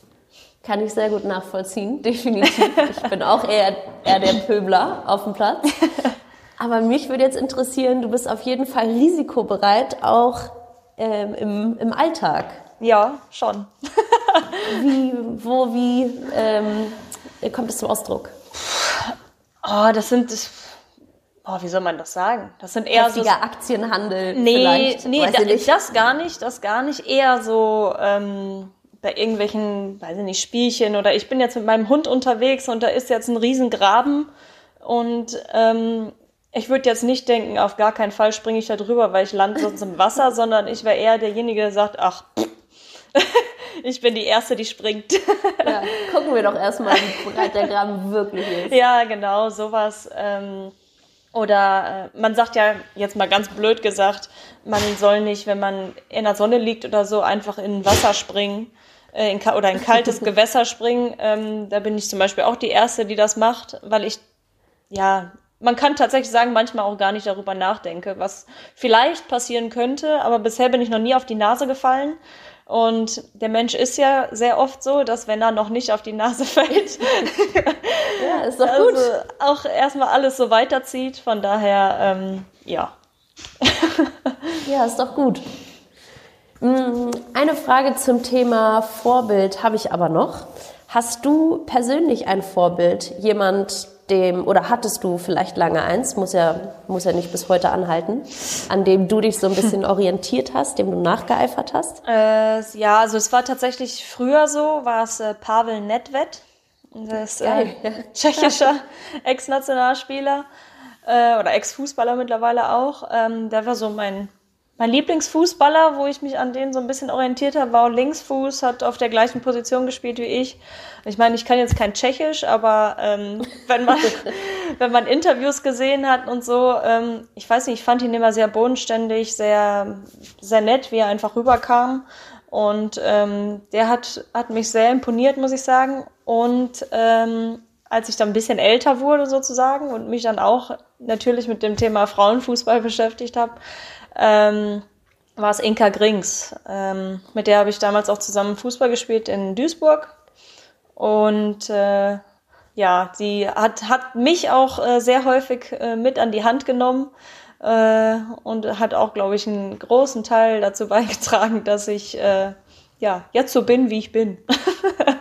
Kann ich sehr gut nachvollziehen, definitiv. Ich bin auch eher, eher der Pöbler auf dem Platz. <laughs> Aber mich würde jetzt interessieren, du bist auf jeden Fall risikobereit, auch ähm, im, im Alltag. Ja, schon. <laughs> wie, wo, wie ähm, kommt es zum Ausdruck? Oh, das sind, oh, wie soll man das sagen? Das sind eher Heftiger so Aktienhandel. Nee, vielleicht. nee, da, das gar nicht, das gar nicht. Eher so ähm, bei irgendwelchen, weiß ich nicht, Spielchen oder ich bin jetzt mit meinem Hund unterwegs und da ist jetzt ein Riesengraben und ähm, ich würde jetzt nicht denken, auf gar keinen Fall springe ich da drüber, weil ich lande sonst im Wasser, <laughs> sondern ich wäre eher derjenige, der sagt, ach, <laughs> ich bin die Erste, die springt. ja, gucken wir doch <laughs> erstmal, wie breit der Graben wirklich ist. Ja, genau, sowas. Ähm, oder äh, man sagt ja jetzt mal ganz blöd gesagt, man soll nicht, wenn man in der Sonne liegt oder so, einfach in Wasser springen äh, in, oder in kaltes Gewässer springen. Ähm, da bin ich zum Beispiel auch die Erste, die das macht, weil ich ja man kann tatsächlich sagen, manchmal auch gar nicht darüber nachdenke, was vielleicht passieren könnte, aber bisher bin ich noch nie auf die Nase gefallen. Und der Mensch ist ja sehr oft so, dass wenn er noch nicht auf die Nase <laughs> fällt, <laughs> ja, ist doch gut. Also auch erstmal alles so weiterzieht. Von daher, ähm, ja. ja, ist doch gut. Mm, eine Frage zum Thema Vorbild habe ich aber noch. Hast du persönlich ein Vorbild? Jemand, dem, oder hattest du vielleicht lange eins, muss ja, muss ja nicht bis heute anhalten, an dem du dich so ein bisschen <laughs> orientiert hast, dem du nachgeeifert hast? Äh, ja, also es war tatsächlich früher so, war es äh, Pavel Nedved, das ist äh, <laughs> tschechischer Ex-Nationalspieler äh, oder Ex-Fußballer mittlerweile auch. Ähm, der war so mein mein Lieblingsfußballer, wo ich mich an denen so ein bisschen orientiert habe, war Linksfuß, hat auf der gleichen Position gespielt wie ich. Ich meine, ich kann jetzt kein Tschechisch, aber ähm, <laughs> wenn man <laughs> wenn man Interviews gesehen hat und so, ähm, ich weiß nicht, ich fand ihn immer sehr bodenständig, sehr sehr nett, wie er einfach rüberkam. Und ähm, der hat hat mich sehr imponiert, muss ich sagen. Und ähm, als ich dann ein bisschen älter wurde sozusagen und mich dann auch natürlich mit dem Thema Frauenfußball <laughs> beschäftigt habe, ähm, war es Inka Grings. Ähm, mit der habe ich damals auch zusammen Fußball gespielt in Duisburg. Und äh, ja, sie hat, hat mich auch äh, sehr häufig äh, mit an die Hand genommen äh, und hat auch, glaube ich, einen großen Teil dazu <laughs> beigetragen, dass ich äh, ja jetzt so bin, wie ich bin. <laughs>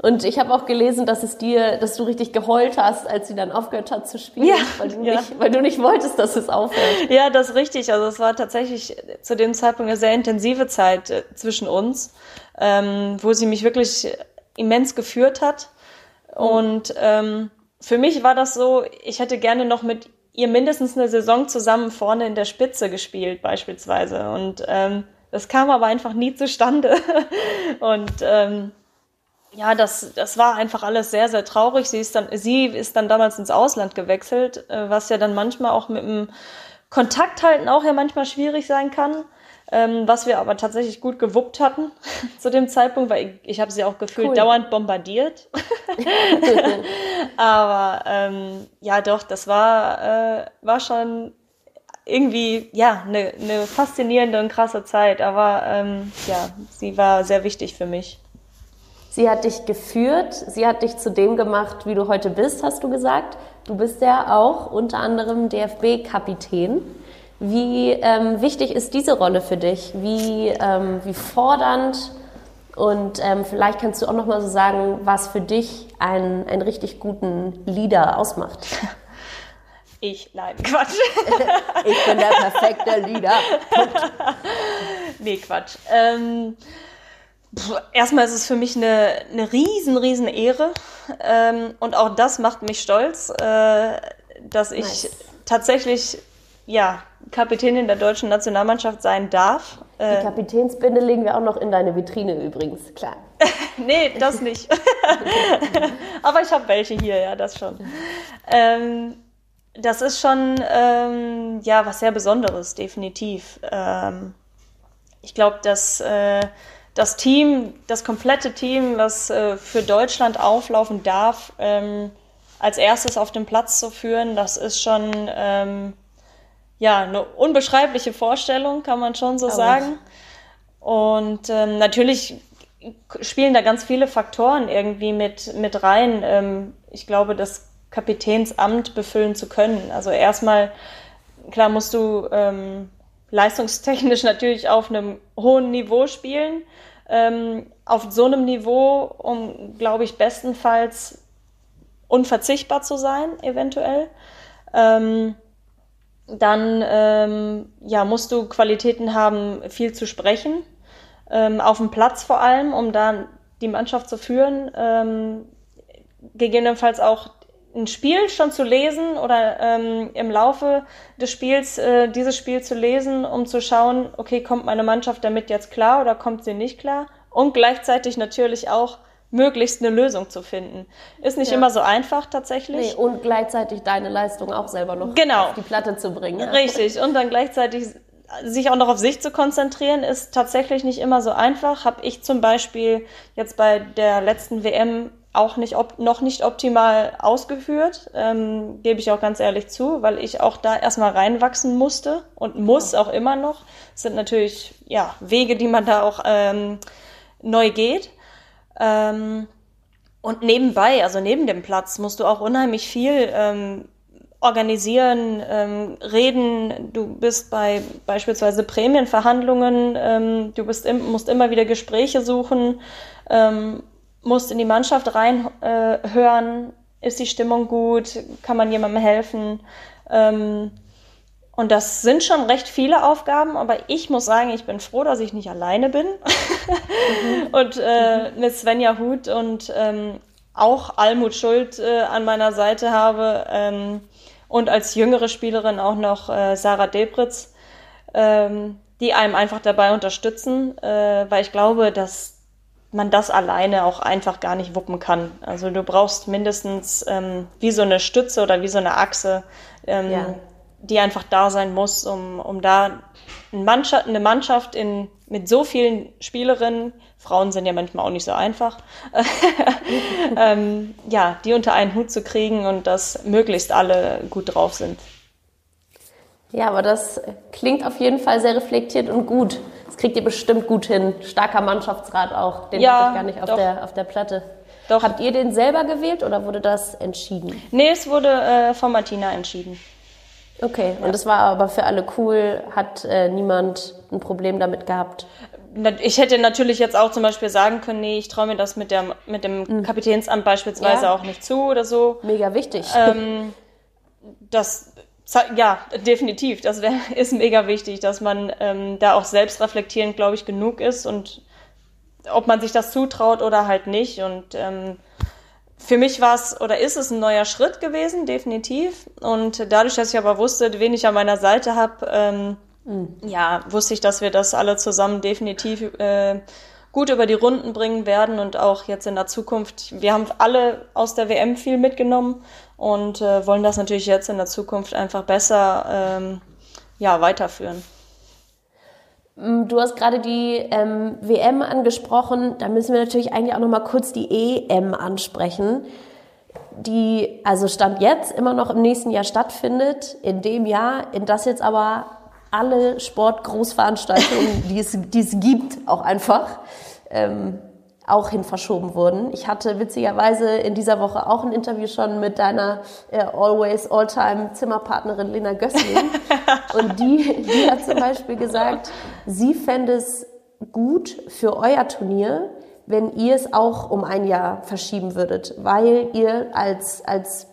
Und ich habe auch gelesen, dass es dir, dass du richtig geheult hast, als sie dann aufgehört hat zu spielen, ja, weil, du ja. nicht, weil du nicht wolltest, dass es aufhört. Ja, das ist richtig. Also es war tatsächlich zu dem Zeitpunkt eine sehr intensive Zeit äh, zwischen uns, ähm, wo sie mich wirklich immens geführt hat. Und ähm, für mich war das so, ich hätte gerne noch mit ihr mindestens eine Saison zusammen vorne in der Spitze gespielt, beispielsweise. Und ähm, das kam aber einfach nie zustande. <laughs> Und ähm, ja, das, das war einfach alles sehr, sehr traurig. Sie ist dann, sie ist dann damals ins Ausland gewechselt, äh, was ja dann manchmal auch mit dem Kontakt halten auch ja manchmal schwierig sein kann. Ähm, was wir aber tatsächlich gut gewuppt hatten <laughs> zu dem Zeitpunkt, weil ich, ich habe sie auch gefühlt cool. dauernd bombardiert. <laughs> aber ähm, ja, doch, das war, äh, war schon irgendwie ja eine ne faszinierende und krasse Zeit. Aber ähm, ja, sie war sehr wichtig für mich. Sie hat dich geführt, sie hat dich zu dem gemacht, wie du heute bist, hast du gesagt. Du bist ja auch unter anderem DFB-Kapitän. Wie ähm, wichtig ist diese Rolle für dich? Wie, ähm, wie fordernd? Und ähm, vielleicht kannst du auch noch mal so sagen, was für dich einen, einen richtig guten Leader ausmacht. <laughs> ich, nein, Quatsch. <laughs> ich bin der perfekte Leader. Punkt. nee, Quatsch. Ähm, erstmal ist es für mich eine, eine riesen, riesen Ehre. Ähm, und auch das macht mich stolz, äh, dass ich nice. tatsächlich ja, Kapitänin der deutschen Nationalmannschaft sein darf. Die äh, Kapitänsbinde legen wir auch noch in deine Vitrine übrigens, klar. <laughs> nee, das <laughs> nicht. <laughs> Aber ich habe welche hier, ja, das schon. Ähm, das ist schon ähm, ja was sehr Besonderes, definitiv. Ähm, ich glaube, dass äh, das Team, das komplette Team, was äh, für Deutschland auflaufen darf, ähm, als erstes auf den Platz zu führen, das ist schon ähm, ja eine unbeschreibliche Vorstellung, kann man schon so Aber sagen. Und ähm, natürlich spielen da ganz viele Faktoren irgendwie mit, mit rein. Ähm, ich glaube, das Kapitänsamt befüllen zu können. Also erstmal, klar musst du ähm, leistungstechnisch <laughs> natürlich auf einem hohen Niveau spielen. Ähm, auf so einem Niveau, um, glaube ich, bestenfalls unverzichtbar zu sein, eventuell. Ähm, dann ähm, ja, musst du Qualitäten haben, viel zu sprechen, ähm, auf dem Platz vor allem, um da die Mannschaft zu führen. Ähm, gegebenenfalls auch ein Spiel schon zu lesen oder ähm, im Laufe des Spiels äh, dieses Spiel zu lesen, um zu schauen, okay, kommt meine Mannschaft damit jetzt klar oder kommt sie nicht klar? Und gleichzeitig natürlich auch möglichst eine Lösung zu finden. Ist nicht ja. immer so einfach tatsächlich. Nee, und gleichzeitig deine Leistung auch selber noch genau. auf die Platte zu bringen. Ja. Richtig. Und dann gleichzeitig sich auch noch auf sich zu konzentrieren, ist tatsächlich nicht immer so einfach. Habe ich zum Beispiel jetzt bei der letzten WM auch nicht noch nicht optimal ausgeführt, ähm, gebe ich auch ganz ehrlich zu, weil ich auch da erstmal reinwachsen musste und muss ja. auch immer noch. Das sind natürlich ja Wege, die man da auch ähm, neu geht. Ähm, und nebenbei, also neben dem Platz, musst du auch unheimlich viel ähm, organisieren, ähm, reden. Du bist bei beispielsweise Prämienverhandlungen, ähm, du bist im, musst immer wieder Gespräche suchen, ähm, musst in die Mannschaft reinhören. Äh, ist die Stimmung gut? Kann man jemandem helfen? Ähm, und das sind schon recht viele Aufgaben, aber ich muss sagen, ich bin froh, dass ich nicht alleine bin. mhm. <laughs> Und äh, mit Svenja Huth und ähm, auch Almut Schuld äh, an meiner Seite habe ähm, und als jüngere Spielerin auch noch äh, Sarah Debritz, ähm, die einem einfach dabei unterstützen, äh, weil ich glaube, dass man das alleine auch einfach gar nicht wuppen kann. Also du brauchst mindestens ähm, wie so eine Stütze oder wie so eine Achse, ähm, ja die einfach da sein muss, um, um da eine Mannschaft, eine Mannschaft in, mit so vielen Spielerinnen, Frauen sind ja manchmal auch nicht so einfach, <laughs> ähm, ja, die unter einen Hut zu kriegen und dass möglichst alle gut drauf sind. Ja, aber das klingt auf jeden Fall sehr reflektiert und gut. Das kriegt ihr bestimmt gut hin. Starker Mannschaftsrat auch. Den ja, habe ich gar nicht auf der, auf der Platte. Doch. Habt ihr den selber gewählt oder wurde das entschieden? Nee, es wurde äh, von Martina entschieden. Okay, und das war aber für alle cool, hat äh, niemand ein Problem damit gehabt? Ich hätte natürlich jetzt auch zum Beispiel sagen können, nee, ich traue mir das mit, der, mit dem mhm. Kapitänsamt beispielsweise ja. auch nicht zu oder so. Mega wichtig. Ähm, <laughs> das, ja, definitiv. Das wär, <laughs> ist mega wichtig, dass man ähm, da auch selbst reflektierend, glaube ich, genug ist und ob man sich das zutraut oder halt nicht. Und ähm, für mich war es oder ist es ein neuer Schritt gewesen, definitiv. Und dadurch, dass ich aber wusste, wen ich an meiner Seite habe, ähm, mhm. ja, wusste ich, dass wir das alle zusammen definitiv äh, gut über die Runden bringen werden und auch jetzt in der Zukunft. Wir haben alle aus der WM viel mitgenommen und äh, wollen das natürlich jetzt in der Zukunft einfach besser ähm, ja, weiterführen. Mm, du hast gerade die ähm, WM angesprochen. Da müssen wir natürlich eigentlich auch noch mal kurz die EM ansprechen, die also stand jetzt immer noch im nächsten Jahr stattfindet. In dem Jahr, in das jetzt aber alle Sportgroßveranstaltungen, <laughs> die es, die es gibt, auch einfach ähm, auch hin verschoben wurden. Ich hatte witzigerweise in dieser Woche auch ein Interview schon mit deiner äh, Always All-Time Zimmerpartnerin Lena Gössling. <laughs> Und die, die hat zum Beispiel gesagt, sie fände es gut für euer Turnier, wenn ihr es auch um ein Jahr verschieben würdet, weil ihr als, als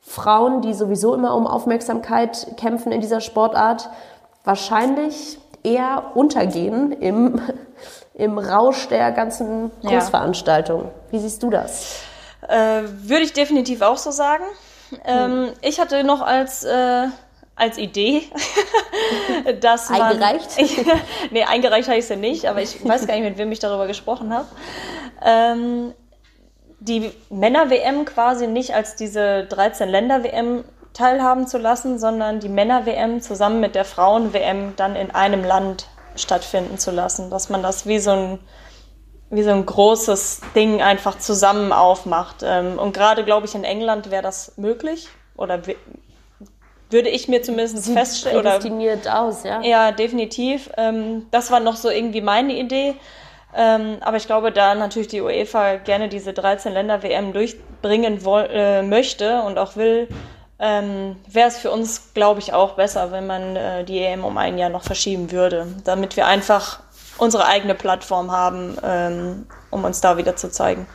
Frauen, die sowieso immer um Aufmerksamkeit kämpfen in dieser Sportart, wahrscheinlich eher untergehen im, im Rausch der ganzen Großveranstaltung. Ja. Wie siehst du das? Äh, würde ich definitiv auch so sagen. Ähm, ich hatte noch als, äh, als Idee, <laughs> dass man... Eingereicht? Ich, <laughs> nee, eingereicht habe ich es ja nicht, aber ich weiß gar nicht, mit wem ich darüber gesprochen habe. Ähm, die Männer-WM quasi nicht als diese 13-Länder-WM teilhaben zu lassen, sondern die Männer-WM zusammen mit der Frauen-WM dann in einem Land stattfinden zu lassen. Dass man das wie so ein, wie so ein großes Ding einfach zusammen aufmacht. Ähm, und gerade, glaube ich, in England wäre das möglich oder würde ich mir zumindest feststellen. Oder, aus, ja? Ja, definitiv. Ähm, das war noch so irgendwie meine Idee. Ähm, aber ich glaube, da natürlich die UEFA gerne diese 13 Länder WM durchbringen äh, möchte und auch will, ähm, wäre es für uns, glaube ich, auch besser, wenn man äh, die EM um ein Jahr noch verschieben würde, damit wir einfach unsere eigene Plattform haben, ähm, um uns da wieder zu zeigen.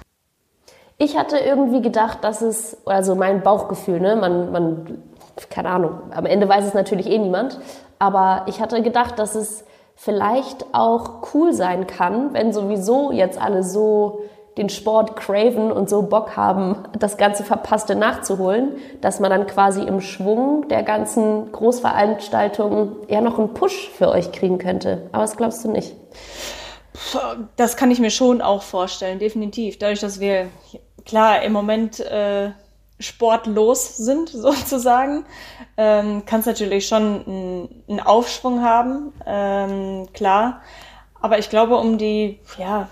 Ich hatte irgendwie gedacht, dass es, also mein Bauchgefühl, ne, man, man, keine Ahnung, am Ende weiß es natürlich eh niemand, aber ich hatte gedacht, dass es vielleicht auch cool sein kann, wenn sowieso jetzt alle so den Sport craven und so Bock haben, das ganze Verpasste nachzuholen, dass man dann quasi im Schwung der ganzen Großveranstaltungen eher noch einen Push für euch kriegen könnte. Aber das glaubst du nicht? Das kann ich mir schon auch vorstellen, definitiv. Dadurch, dass wir klar im Moment äh, sportlos sind, <laughs> sozusagen, ähm, kann es natürlich schon einen Aufschwung haben, ähm, klar. Aber ich glaube, um die ja,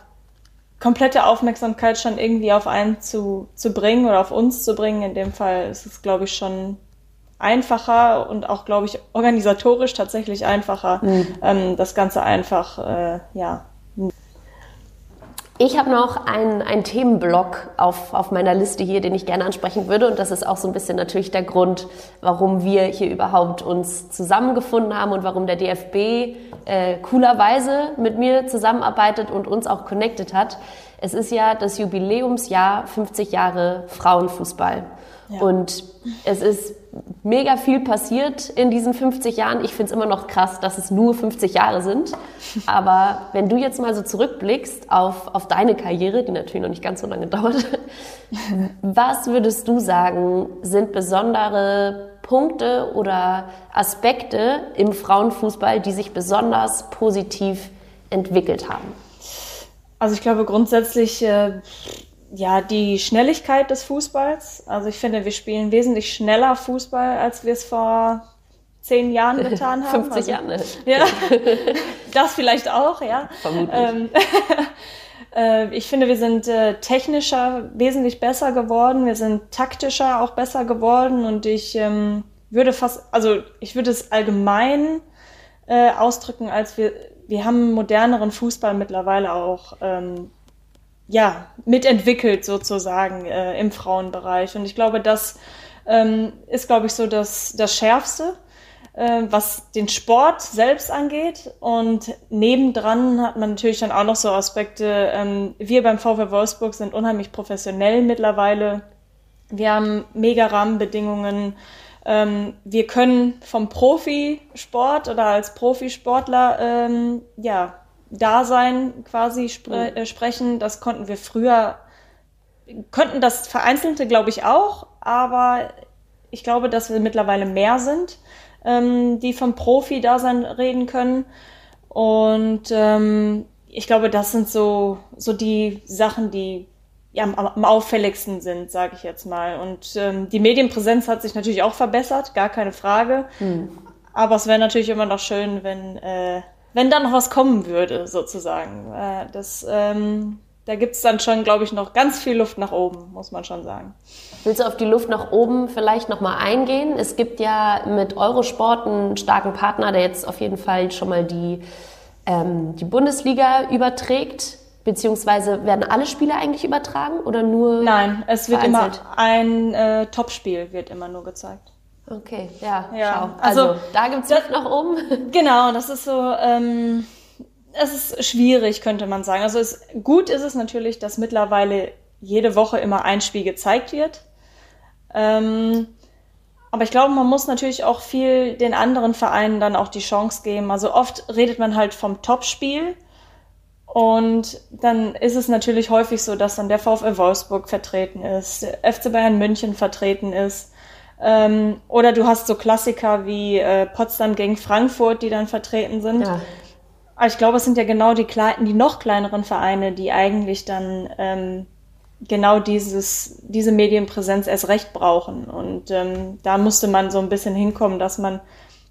komplette Aufmerksamkeit schon irgendwie auf einen zu, zu bringen oder auf uns zu bringen, in dem Fall ist es, glaube ich, schon einfacher und auch, glaube ich, organisatorisch tatsächlich einfacher, mhm. ähm, das Ganze einfach äh, ja, ich habe noch einen, einen Themenblock auf, auf meiner Liste hier, den ich gerne ansprechen würde. Und das ist auch so ein bisschen natürlich der Grund, warum wir hier überhaupt uns zusammengefunden haben und warum der DFB äh, coolerweise mit mir zusammenarbeitet und uns auch connected hat. Es ist ja das Jubiläumsjahr 50 Jahre Frauenfußball. Ja. Und es ist mega viel passiert in diesen 50 Jahren. Ich finde es immer noch krass, dass es nur 50 Jahre sind. Aber wenn du jetzt mal so zurückblickst auf, auf deine Karriere, die natürlich noch nicht ganz so lange <laughs> dauert, was würdest du sagen, sind besondere Punkte oder Aspekte im Frauenfußball, die sich besonders positiv entwickelt haben? Also ich glaube grundsätzlich äh, ja, die Schnelligkeit des Fußballs. Also ich finde, wir spielen wesentlich schneller Fußball, als wir es vor zehn Jahren <laughs> getan haben. 50 also, Jahren. Ne? Ja, <laughs> das vielleicht auch, ja. Vermutlich. Ähm, <laughs> äh, ich finde, wir sind äh, technischer wesentlich besser geworden. Wir sind taktischer auch besser geworden und ich ähm, würde fast, also ich würde es allgemein äh, ausdrücken, als wir, wir haben moderneren Fußball mittlerweile auch ähm, ja, mitentwickelt sozusagen äh, im Frauenbereich. Und ich glaube, das ähm, ist, glaube ich, so das, das Schärfste, äh, was den Sport selbst angeht. Und nebendran hat man natürlich dann auch noch so Aspekte. Ähm, wir beim VW Wolfsburg sind unheimlich professionell mittlerweile. Wir haben mega Rahmenbedingungen. Ähm, wir können vom Profisport oder als Profisportler ähm, ja Dasein quasi spre mhm. äh, sprechen. Das konnten wir früher, könnten das Vereinzelte, glaube ich, auch, aber ich glaube, dass wir mittlerweile mehr sind, ähm, die vom Profi-Dasein reden können. Und ähm, ich glaube, das sind so, so die Sachen, die ja, am, am auffälligsten sind, sage ich jetzt mal. Und ähm, die Medienpräsenz hat sich natürlich auch verbessert, gar keine Frage. Mhm. Aber es wäre natürlich immer noch schön, wenn äh, wenn da noch was kommen würde, sozusagen. Äh, das, ähm, da gibt es dann schon, glaube ich, noch ganz viel Luft nach oben, muss man schon sagen. Willst du auf die Luft nach oben vielleicht nochmal eingehen? Es gibt ja mit Eurosport einen starken Partner, der jetzt auf jeden Fall schon mal die, ähm, die Bundesliga überträgt. Beziehungsweise werden alle Spiele eigentlich übertragen oder nur? Nein, es wird vereinzelt? immer ein äh, Topspiel wird immer nur gezeigt. Okay, ja, ja. schau. Also, also da gibt es Luft nach oben. <laughs> Genau, das ist so, ähm, es ist schwierig, könnte man sagen. Also es, gut ist es natürlich, dass mittlerweile jede Woche immer ein Spiel gezeigt wird. Ähm, Aber ich glaube, man muss natürlich auch viel den anderen Vereinen dann auch die Chance geben. Also oft redet man halt vom Topspiel. Und dann ist es natürlich häufig so, dass dann der VfL Wolfsburg vertreten ist, der FC Bayern München vertreten ist. Ähm, oder du hast so Klassiker wie äh, Potsdam gegen Frankfurt, die dann vertreten sind. Ja. Aber ich glaube, es sind ja genau die, kleinen, die noch kleineren Vereine, die eigentlich dann ähm, genau dieses, diese Medienpräsenz erst recht brauchen. Und ähm, da musste man so ein bisschen hinkommen, dass man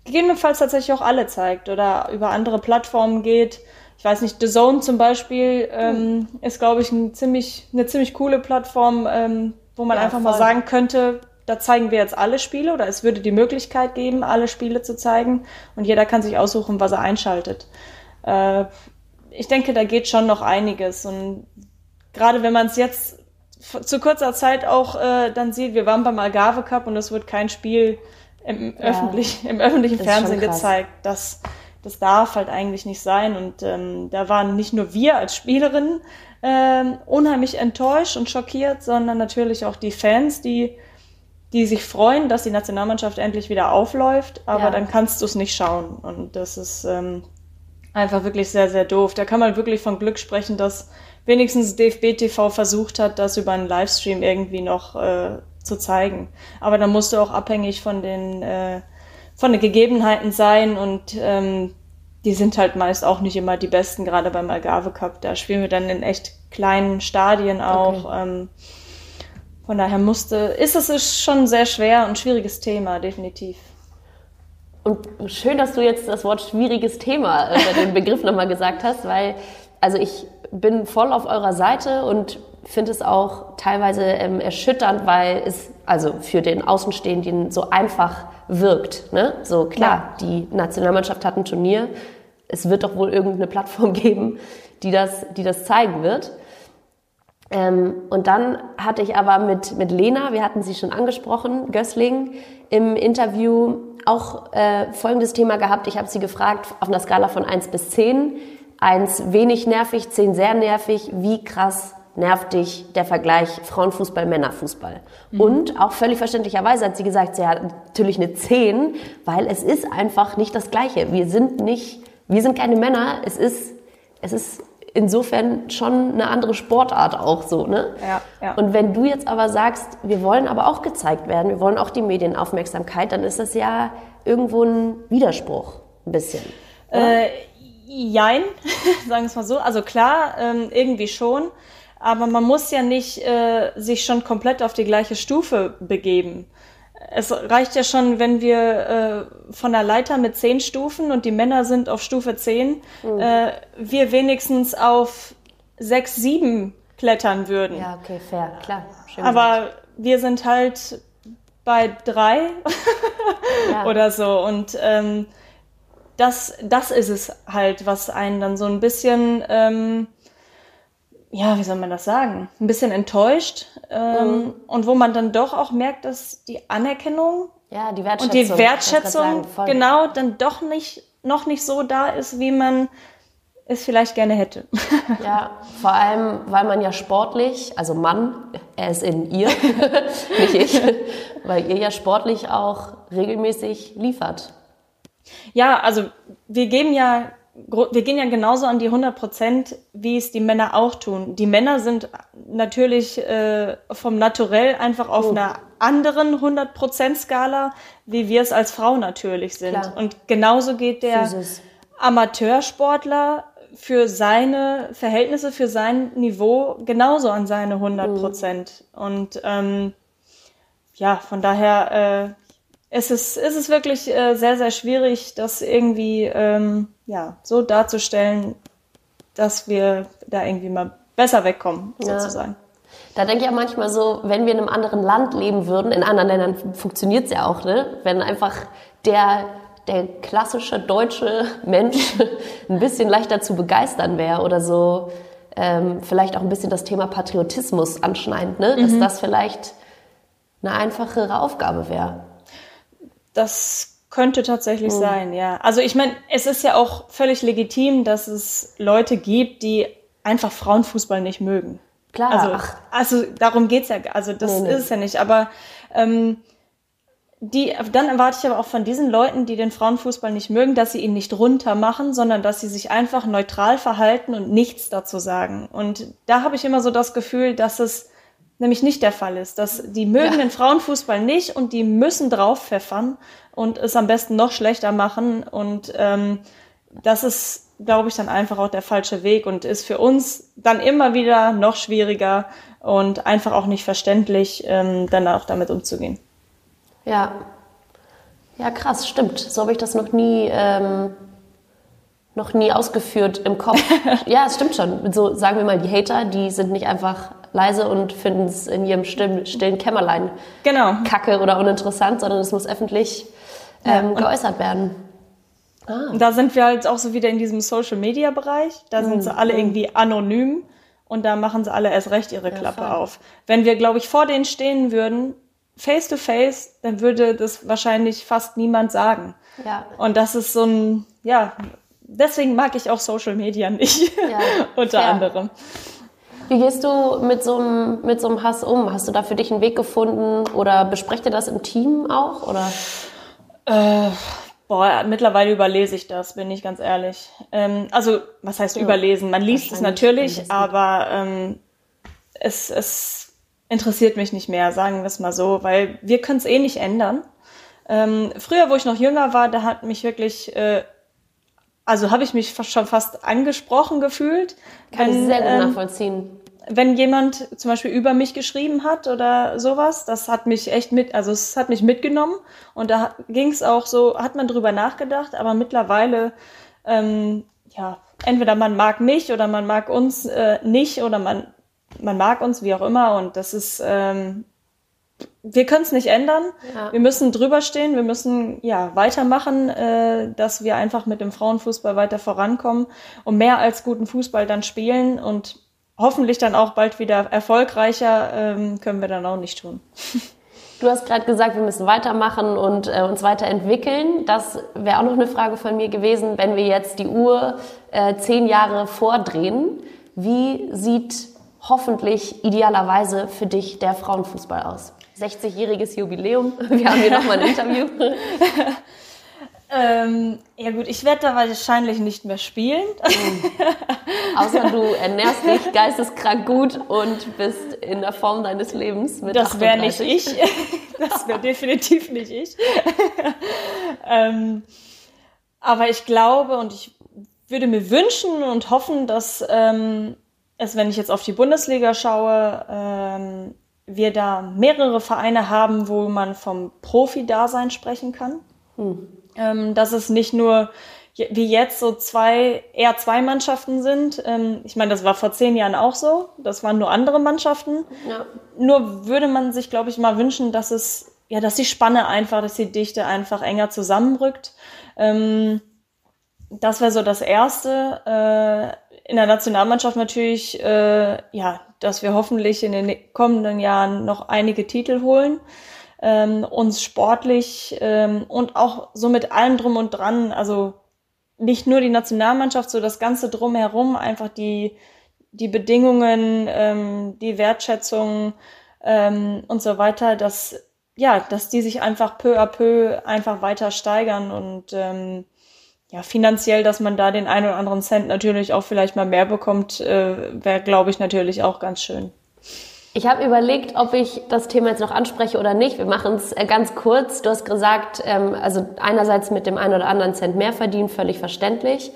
gegebenenfalls tatsächlich auch alle zeigt oder über andere Plattformen geht. Ich weiß nicht, The Zone zum Beispiel ähm, ist, glaube ich, ein ziemlich, eine ziemlich coole Plattform, ähm, wo man ja, einfach voll. mal sagen könnte, da zeigen wir jetzt alle Spiele oder es würde die Möglichkeit geben, alle Spiele zu zeigen und jeder kann sich aussuchen, was er einschaltet. Äh, ich denke, da geht schon noch einiges und gerade wenn man es jetzt zu kurzer Zeit auch äh, dann sieht, wir waren beim Algarve Cup und es wird kein Spiel im, ja, öffentlich, im öffentlichen Fernsehen gezeigt. Das, das darf halt eigentlich nicht sein. Und ähm, da waren nicht nur wir als Spielerinnen ähm, unheimlich enttäuscht und schockiert, sondern natürlich auch die Fans, die, die sich freuen, dass die Nationalmannschaft endlich wieder aufläuft, aber ja. dann kannst du es nicht schauen. Und das ist ähm, einfach wirklich sehr, sehr doof. Da kann man wirklich von Glück sprechen, dass wenigstens DFB TV versucht hat, das über einen Livestream irgendwie noch äh, zu zeigen. Aber da musst du auch abhängig von den, äh, von den Gegebenheiten sein und ähm, die sind halt meist auch nicht immer die besten, gerade beim Algarve Cup. Da spielen wir dann in echt kleinen Stadien auch. Okay. Ähm, von daher musste, ist es schon ein sehr schwer und schwieriges Thema, definitiv. Und schön, dass du jetzt das Wort schwieriges Thema, äh, den Begriff nochmal gesagt hast, weil, also ich bin voll auf eurer Seite und finde es auch teilweise ähm, erschütternd, weil es also für den Außenstehenden so einfach wirkt. Ne? So klar, ja. die Nationalmannschaft hat ein Turnier. Es wird doch wohl irgendeine Plattform <laughs> geben, die das, die das zeigen wird. Ähm, und dann hatte ich aber mit, mit Lena, wir hatten sie schon angesprochen, Gößling, im Interview auch äh, folgendes Thema gehabt. Ich habe sie gefragt, auf einer Skala von 1 bis 10, Eins wenig nervig, zehn sehr nervig. Wie krass nervt dich der Vergleich Frauenfußball, Männerfußball? Mhm. Und auch völlig verständlicherweise hat sie gesagt, sie hat natürlich eine zehn, weil es ist einfach nicht das Gleiche. Wir sind nicht, wir sind keine Männer. Es ist, es ist insofern schon eine andere Sportart auch so, ne? Ja, ja. Und wenn du jetzt aber sagst, wir wollen aber auch gezeigt werden, wir wollen auch die Medienaufmerksamkeit, dann ist das ja irgendwo ein Widerspruch, ein bisschen. Äh, Jein, <laughs> sagen wir es mal so. Also klar, ähm, irgendwie schon. Aber man muss ja nicht äh, sich schon komplett auf die gleiche Stufe begeben. Es reicht ja schon, wenn wir äh, von der Leiter mit zehn Stufen und die Männer sind auf Stufe zehn, mhm. äh, wir wenigstens auf sechs, sieben klettern würden. Ja, okay, fair, klar. Schön Aber gut. wir sind halt bei drei <laughs> ja. oder so. Und ähm, das, das ist es halt, was einen dann so ein bisschen, ähm, ja, wie soll man das sagen, ein bisschen enttäuscht ähm, mhm. und wo man dann doch auch merkt, dass die Anerkennung ja, die und die Wertschätzung genau dann doch nicht noch nicht so da ist, wie man es vielleicht gerne hätte. <laughs> Ja, vor allem, weil man ja sportlich, also Mann, er ist in ihr, <laughs> nicht ich, <laughs> weil ihr ja sportlich auch regelmäßig liefert. Ja, also wir geben ja, wir gehen ja genauso an die 100 Prozent, wie es die Männer auch tun. Die Männer sind natürlich äh, vom Naturell einfach auf oh. einer anderen 100 Prozent Skala, wie wir es als Frau natürlich sind. Klar. Und genauso geht der Physis. Amateursportler für seine Verhältnisse, für sein Niveau genauso an seine 100 Prozent. Mhm. Und ähm, ja, von daher äh, es ist, es ist wirklich äh, sehr, sehr schwierig, das irgendwie ähm, ja, so darzustellen, dass wir da irgendwie mal besser wegkommen, sozusagen. Ja. Da denke ich auch manchmal so, wenn wir in einem anderen Land leben würden, in anderen Ländern funktioniert es ja auch, ne? wenn einfach der, der klassische deutsche Mensch <laughs> ein bisschen leichter zu begeistern wäre oder so, ähm, vielleicht auch ein bisschen das Thema Patriotismus anschneidend, ne? dass mhm. das vielleicht eine einfachere Aufgabe wäre. Das könnte tatsächlich mhm. sein, ja. Also ich meine, es ist ja auch völlig legitim, dass es Leute gibt, die einfach Frauenfußball nicht mögen. Klar. Also, also darum geht's ja, also das nee, nee. ist es ja nicht. Aber ähm, die, dann erwarte ich aber auch von diesen Leuten, die den Frauenfußball nicht mögen, dass sie ihn nicht runter machen, sondern dass sie sich einfach neutral verhalten und nichts dazu sagen. Und da habe ich immer so das Gefühl, dass es nämlich nicht der Fall ist, dass die mögen ja. den Frauenfußball nicht und die müssen drauf pfeffern und es am besten noch schlechter machen. Und ähm, das ist, glaube ich, dann einfach auch der falsche Weg und ist für uns dann immer wieder noch schwieriger und einfach auch nicht verständlich, ähm, dann auch damit umzugehen. Ja. Ja, krass, stimmt. So habe ich das noch nie, ähm, noch nie ausgeführt im Kopf. <laughs> ja, es stimmt schon. So sagen wir mal, die Hater, die sind nicht einfach leise und finden es in ihrem stillen, stillen Kämmerlein genau. kacke oder uninteressant, sondern es muss öffentlich ähm, ja, geäußert werden. Ah. Da sind wir halt auch so wieder in diesem Social Media Bereich. Da sind mhm. sie alle irgendwie anonym und da machen sie alle erst recht ihre Klappe ja, auf. Wenn wir, glaube ich, vor denen stehen würden, face to face, dann würde das wahrscheinlich fast niemand sagen. Ja. Und das ist so ein, ja, deswegen mag ich auch Social Media nicht, ja, <laughs> unter fair. anderem. Wie gehst du mit so, einem, mit so einem Hass um? Hast du da für dich einen Weg gefunden oder besprecht ihr das im Team auch? Oder? Äh, boah, mittlerweile überlese ich das, bin ich ganz ehrlich. Ähm, also, was heißt ja, überlesen? Man liest es natürlich, aber ähm, es, es interessiert mich nicht mehr, sagen wir es mal so, weil wir können es eh nicht ändern. Ähm, früher, wo ich noch jünger war, da hat mich wirklich, äh, also habe ich mich fast, schon fast angesprochen gefühlt. Kann wenn, ich sehr gut ähm, nachvollziehen. Wenn jemand zum Beispiel über mich geschrieben hat oder sowas, das hat mich echt mit, also es hat mich mitgenommen und da ging es auch so, hat man drüber nachgedacht, aber mittlerweile, ähm, ja, entweder man mag mich oder man mag uns äh, nicht oder man man mag uns, wie auch immer, und das ist, ähm, wir können es nicht ändern. Ja. Wir müssen drüber stehen, wir müssen ja weitermachen, äh, dass wir einfach mit dem Frauenfußball weiter vorankommen und mehr als guten Fußball dann spielen und hoffentlich dann auch bald wieder erfolgreicher ähm, können wir dann auch nicht tun. Du hast gerade gesagt, wir müssen weitermachen und äh, uns weiterentwickeln. Das wäre auch noch eine Frage von mir gewesen, wenn wir jetzt die Uhr äh, zehn Jahre vordrehen. Wie sieht hoffentlich idealerweise für dich der Frauenfußball aus? 60-jähriges Jubiläum. <laughs> Wir haben hier nochmal ein Interview. <laughs> ähm, ja gut, ich werde da wahrscheinlich nicht mehr spielen. Mhm. <laughs> Außer du ernährst dich geisteskrank gut und bist in der Form deines Lebens mit Das wäre nicht ich. <laughs> Das wäre <laughs> definitiv nicht ich. ähm, aber ich glaube und ich würde mir wünschen und hoffen, dass ähm, ist, wenn ich jetzt auf die Bundesliga schaue, ähm, wir da mehrere Vereine haben, wo man vom Profi-Dasein sprechen kann. Hm. Ähm, dass es nicht nur wie jetzt so zwei, eher zwei Mannschaften sind. Ähm, ich meine, das war vor zehn Jahren auch so. Das waren nur andere Mannschaften. Ja. Nur würde man sich, glaube ich, mal wünschen, dass es, ja, dass die Spanne einfach, dass die Dichte einfach enger zusammenrückt. Ähm, das wäre so das Erste. Äh, in der Nationalmannschaft natürlich, äh, ja, dass wir hoffentlich in den kommenden Jahren noch einige Titel holen, ähm, uns sportlich ähm, und auch so mit allem drum und dran, also nicht nur die Nationalmannschaft, so das Ganze drumherum, einfach die, die Bedingungen, ähm, die Wertschätzung ähm, und so weiter, dass, ja, dass die sich einfach peu à peu einfach weiter steigern und ähm, ja, finanziell, dass man da den einen oder anderen Cent natürlich auch vielleicht mal mehr bekommt, äh, wäre, glaube ich, natürlich auch ganz schön. Ich habe überlegt, ob ich das Thema jetzt noch anspreche oder nicht. Wir machen es äh, ganz kurz. Du hast gesagt, ähm, also einerseits mit dem einen oder anderen Cent mehr verdienen, völlig verständlich.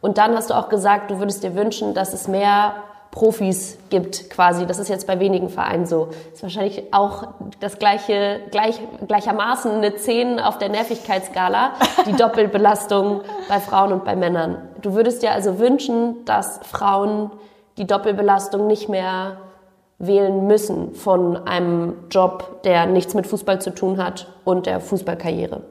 Und dann hast du auch gesagt, du würdest dir wünschen, dass es mehr Profis gibt quasi. Das ist jetzt bei wenigen Vereinen so. Ist wahrscheinlich auch das gleiche, gleich, gleichermaßen eine 10 auf der Nervigkeitsskala, die <laughs> Doppelbelastung bei Frauen und bei Männern. Du würdest dir also wünschen, dass Frauen die Doppelbelastung nicht mehr wählen müssen von einem Job, der nichts mit Fußball zu tun hat und der Fußballkarriere.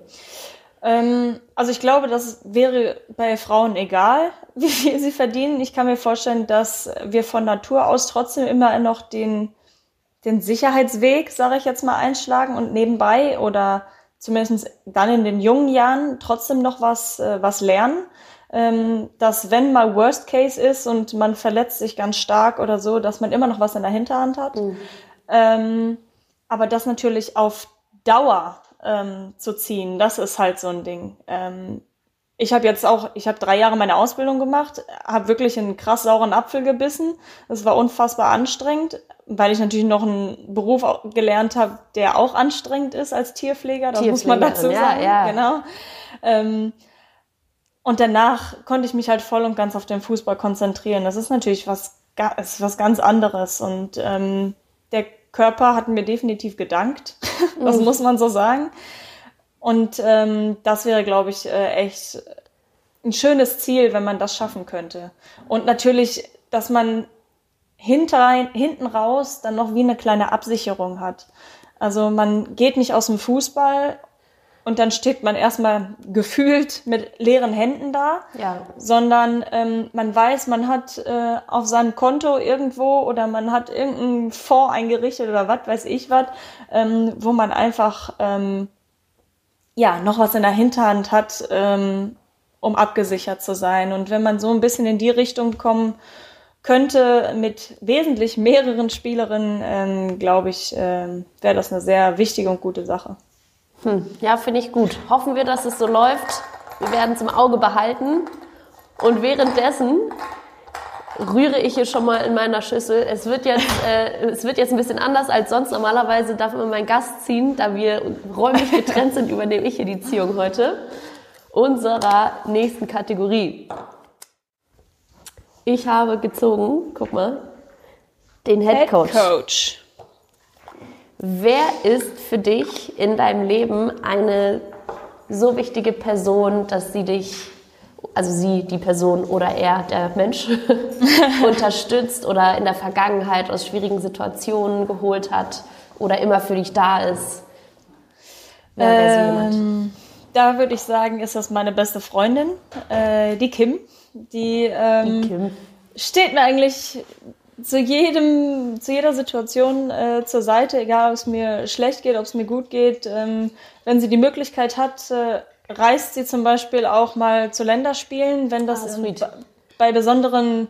Ähm, also ich glaube, das wäre bei Frauen egal, <laughs> wie viel sie verdienen. Ich kann mir vorstellen, dass wir von Natur aus trotzdem immer noch den, den Sicherheitsweg, sage ich jetzt mal, einschlagen und nebenbei oder zumindest dann in den jungen Jahren trotzdem noch was, äh, was lernen. Ähm, dass wenn mal Worst Case ist und man verletzt sich ganz stark oder so, dass man immer noch was in der Hinterhand hat. Mhm. Ähm, aber das natürlich auf Dauer ähm, zu ziehen. Das ist halt so ein Ding. Ähm, ich habe jetzt auch, ich habe drei Jahre meine Ausbildung gemacht, habe wirklich einen krass sauren Apfel gebissen. Es war unfassbar anstrengend, weil ich natürlich noch einen Beruf gelernt habe, der auch anstrengend ist als Tierpfleger. Das muss man dazu sagen. Ja, ja. Genau. Ähm, und danach konnte ich mich halt voll und ganz auf den Fußball konzentrieren. Das ist natürlich was, ist was ganz anderes. Und ähm, der Körper hat mir definitiv gedankt. <laughs> das muss man so sagen. Und ähm, das wäre, glaube ich, äh, echt ein schönes Ziel, wenn man das schaffen könnte. Und natürlich, dass man hinter, hinten raus dann noch wie eine kleine Absicherung hat. Also man geht nicht aus dem Fußball und dann steht man erstmal gefühlt mit leeren Händen da, ja. sondern ähm, man weiß, man hat äh, auf seinem Konto irgendwo oder man hat irgendeinen Fonds eingerichtet oder was weiß ich was, ähm, wo man einfach ähm, ja, noch was in der Hinterhand hat, ähm, um abgesichert zu sein. Und wenn man so ein bisschen in die Richtung kommen könnte mit wesentlich mehreren Spielerinnen, ähm, glaube ich, ähm, wäre das eine sehr wichtige und gute Sache. Hm, ja, finde ich gut. Hoffen wir, dass es so läuft. Wir werden es im Auge behalten. Und währenddessen rühre ich hier schon mal in meiner Schüssel. Es wird jetzt, <laughs> äh, es wird jetzt ein bisschen anders als sonst. Normalerweise darf immer mein Gast ziehen. Da wir räumlich getrennt sind, übernehme ich hier die Ziehung heute. Unserer nächsten Kategorie. Ich habe gezogen, guck mal, den Head Coach. Head Coach. Wer ist für dich in deinem Leben eine so wichtige Person, dass sie dich also sie, die Person oder er, der Mensch, <laughs> <laughs> unterstützt oder in der Vergangenheit aus schwierigen Situationen geholt hat oder immer für dich da ist? Ähm, da würde ich sagen, ist das meine beste Freundin, äh, die Kim. Die, ähm, die Kim. steht mir eigentlich zu jedem, zu jeder Situation äh, zur Seite, egal ob es mir schlecht geht, ob es mir gut geht. Ähm, wenn sie die Möglichkeit hat, äh, reist sie zum Beispiel auch mal zu Länderspielen, wenn das ah, in, bei besonderen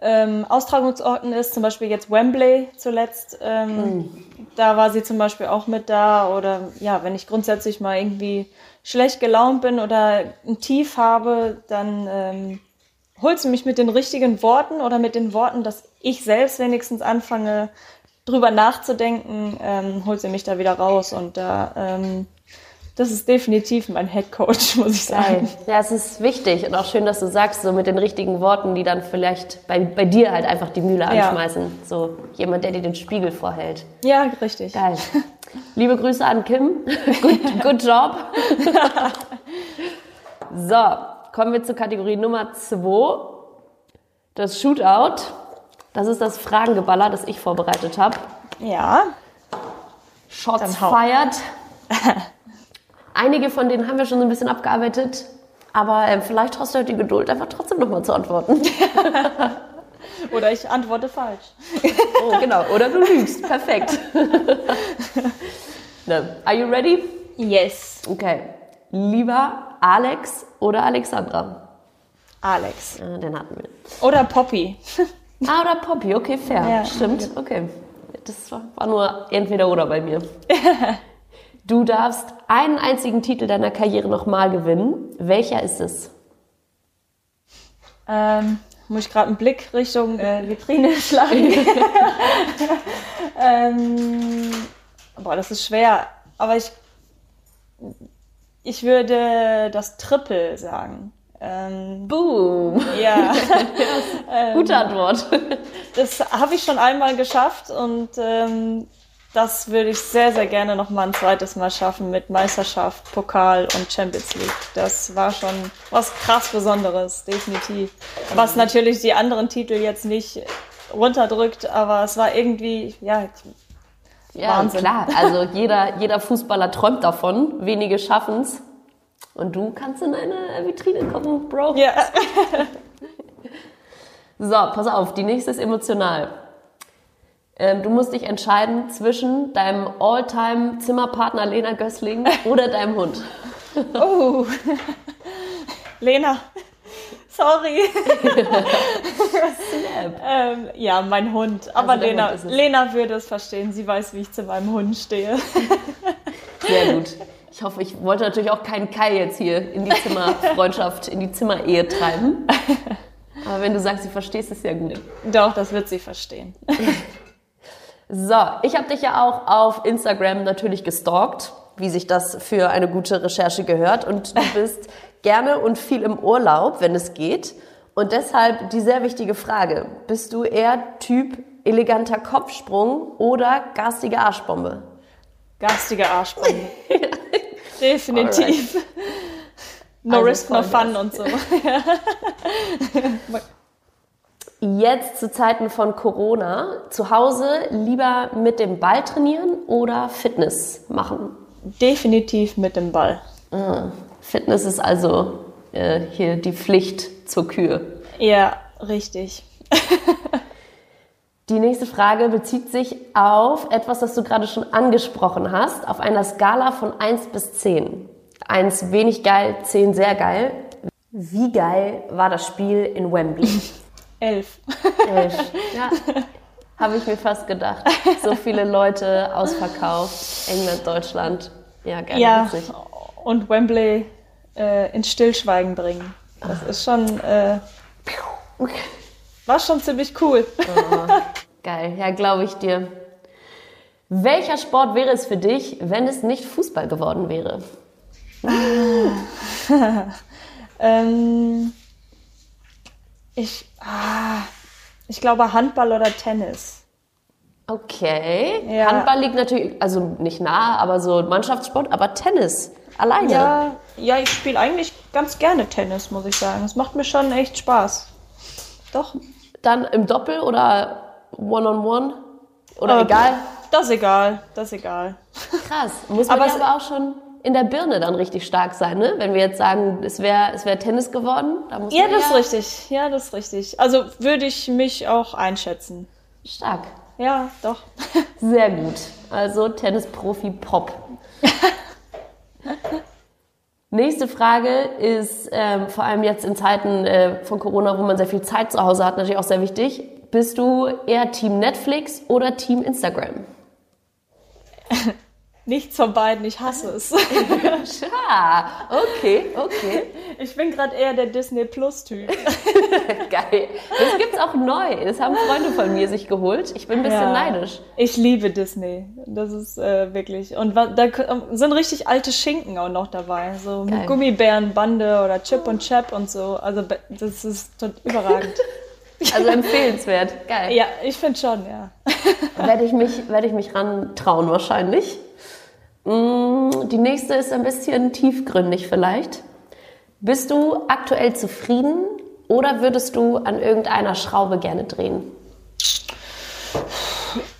ähm, Austragungsorten ist, zum Beispiel jetzt Wembley zuletzt. Ähm, mhm. Da war sie zum Beispiel auch mit da. Oder ja, wenn ich grundsätzlich mal irgendwie schlecht gelaunt bin oder ein Tief habe, dann ähm, holt sie mich mit den richtigen Worten oder mit den Worten, dass ich selbst wenigstens anfange, drüber nachzudenken, ähm, holt sie mich da wieder raus. Und da ähm, das ist definitiv mein Head Coach, <laughs> muss ich sagen. Ja, es ist wichtig und auch schön, dass du sagst, so mit den richtigen Worten, die dann vielleicht bei, bei dir halt einfach die Mühle anschmeißen. Ja. So jemand, der dir den Spiegel vorhält. Ja, richtig. Geil. Liebe Grüße an Kim. <laughs> good, good job. <laughs> so, kommen wir zur Kategorie Nummer 2. Das Shootout. Das ist das Fragengeballer, das ich vorbereitet habe. Ja. Shots feiert. <laughs> Einige von denen haben wir schon so ein bisschen abgearbeitet, aber äh, vielleicht hast du halt die Geduld, einfach trotzdem nochmal zu antworten. <laughs> Oder ich antworte falsch. <laughs> oh, genau. Oder du lügst. Perfekt. ne. Are you ready? Yes. Okay. Lieber Alex oder Alexandra? Alex. Den hatten wir. Oder Poppy. ah, oder Poppy. Okay, fair. Ja, Stimmt. Okay. Das war nur entweder oder bei mir. <laughs> Du darfst einen einzigen Titel deiner Karriere nochmal gewinnen. Welcher ist es? Ähm, muss ich gerade einen Blick Richtung äh, Vitrine schlagen? <laughs> <laughs> ähm, boah, das ist schwer. Aber ich, ich würde das Triple sagen. Ähm, Boom! Ja. <laughs> ähm, Gute Antwort. <laughs> Das habe ich schon einmal geschafft und ähm, das würde ich sehr, sehr gerne noch mal ein zweites Mal schaffen mit Meisterschaft, Pokal und Champions League. Das war schon was krass Besonderes, definitiv. Was natürlich die anderen Titel jetzt nicht runterdrückt, aber es war irgendwie, ja, ja, Wahnsinn. klar. Also jeder, jeder Fußballer träumt davon, wenige schaffen es. Und du kannst in eine Vitrine kommen, Bro. Ja. <laughs> so, pass auf, die nächste ist emotional. Ähm, du musst dich entscheiden zwischen deinem All-Time-Zimmerpartner Lena Gößling <laughs> oder deinem Hund. Oh, <laughs> Lena. Sorry. <laughs> <laughs> ähm, ja, mein Hund. Aber also Lena, Hund Lena würde es verstehen. Sie weiß, wie ich zu meinem Hund stehe. <laughs> Sehr gut. Ich hoffe, ich wollte natürlich auch keinen Kai jetzt hier in die Zimmerfreundschaft, in die Zimmerehe treiben. Aber wenn du sagst, sie verstehst es ja gut. Doch, das wird sie verstehen. So, ich habe dich ja auch auf Instagram natürlich gestalkt, wie sich das für eine gute Recherche gehört. Und du bist gerne und viel im Urlaub, wenn es geht. Und deshalb die sehr wichtige Frage. Bist du eher Typ eleganter Kopfsprung oder garstige Arschbombe? Garstige Arschbombe. <laughs> Definitiv. No also risk, no fun und so. <laughs> Jetzt zu Zeiten von Corona, zu Hause lieber mit dem Ball trainieren oder Fitness machen? Definitiv mit dem Ball. Ah, Fitness ist also äh, hier die Pflicht zur Kür. Ja, richtig. <laughs> Die nächste Frage bezieht sich auf etwas, das du gerade schon angesprochen hast, auf einer Skala von 1 bis 10. 1 wenig geil, 10 sehr geil. Wie geil war das Spiel in Wembley? <laughs> 11. 11. <laughs> Ja, habe ich mir fast gedacht. So viele Leute ausverkauft. England, Deutschland. Ja, geil. Ja, witzig. und Wembley äh, ins Stillschweigen bringen. Das ist schon. Äh, war schon ziemlich cool. Oh, geil, ja, glaube ich dir. Welcher Sport wäre es für dich, wenn es nicht Fußball geworden wäre? <laughs> ähm, ich, ah, ich glaube Handball oder Tennis. Okay. Ja. Handball liegt natürlich, also nicht nah, aber so Mannschaftssport, aber Tennis. Alleine. Ja, ja ich spiele eigentlich ganz gerne Tennis, muss ich sagen. Es macht mir schon echt Spaß. Doch. Dann im Doppel oder One-on-One? -on -one? Oder äh, egal? Das ist egal, das ist egal. Krass. Muss man aber, ja aber auch schon in der Birne dann richtig stark sein, ne? Wenn wir jetzt sagen, es wäre es wär Tennis geworden, da muss Ja, das ja ist richtig. Ja, das ist richtig. Also würde ich mich auch einschätzen. Stark. Ja, doch. <laughs> Sehr gut. Also Tennisprofi Pop. <laughs> Nächste Frage ist ähm, vor allem jetzt in Zeiten äh, von Corona, wo man sehr viel Zeit zu Hause hat, natürlich auch sehr wichtig. Bist du eher Team Netflix oder Team Instagram? <laughs> Nichts von beiden, ich hasse es. ja, <laughs> okay, okay. Ich bin gerade eher der Disney Plus Typ. <laughs> Geil. Das gibt's auch neu. Das haben Freunde von mir sich geholt. Ich bin ein bisschen ja, neidisch. Ich liebe Disney. Das ist äh, wirklich. Und da sind richtig alte Schinken auch noch dabei. So Geil. Gummibärenbande oder Chip und Chap und so. Also das ist überragend. <laughs> Also empfehlenswert. Geil. Ja, ich finde schon, ja. Werde ich mich, werde ich mich ran trauen wahrscheinlich. Mm, die nächste ist ein bisschen tiefgründig vielleicht. Bist du aktuell zufrieden oder würdest du an irgendeiner Schraube gerne drehen?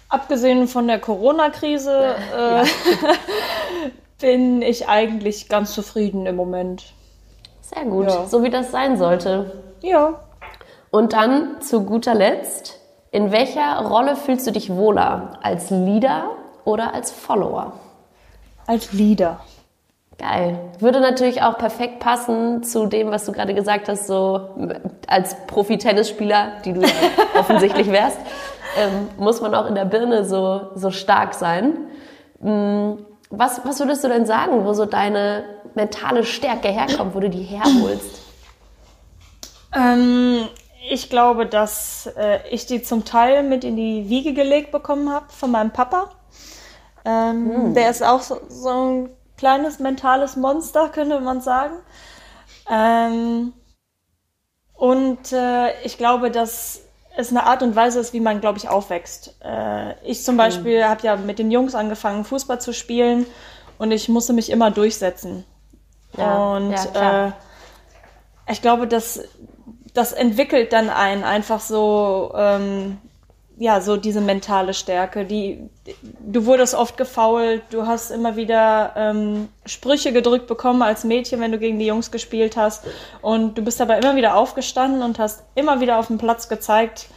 Abgesehen von der Corona-Krise äh, <laughs> bin ich eigentlich ganz zufrieden im Moment. Sehr gut, ja. so wie das sein sollte. Ja. Und dann zu guter Letzt, in welcher Rolle fühlst du dich wohler? Als Leader oder als Follower? Als Leader. Geil. Würde natürlich auch perfekt passen zu dem, was du gerade gesagt hast, so als Profi-Tennisspieler, die du ja <laughs> offensichtlich wärst, ähm, muss man auch in der Birne so, so stark sein. Mm, was, was würdest du denn sagen, wo so deine mentale Stärke herkommt, wo du die herholst? Ähm, ich glaube, dass äh, ich die zum Teil mit in die Wiege gelegt bekommen habe von meinem Papa. Ähm, hm. Der ist auch so, so, ein kleines mentales Monster, könnte man sagen. Ähm, und äh, ich glaube, dass es eine Art und Weise ist, wie man, glaube ich, aufwächst. Äh, ich zum hm. Beispiel habe ja mit den Jungs angefangen, Fußball zu spielen und ich musste mich immer durchsetzen. Ja, und ja, äh, ich glaube, dass das entwickelt dann einen einfach so ähm, ja, so diese mentale Stärke. Die, du wurdest oft gefault, du hast immer wieder ähm, Sprüche gedrückt bekommen als Mädchen, wenn du gegen die Jungs gespielt hast. Und du bist aber immer wieder aufgestanden und hast immer wieder auf dem Platz gezeigt,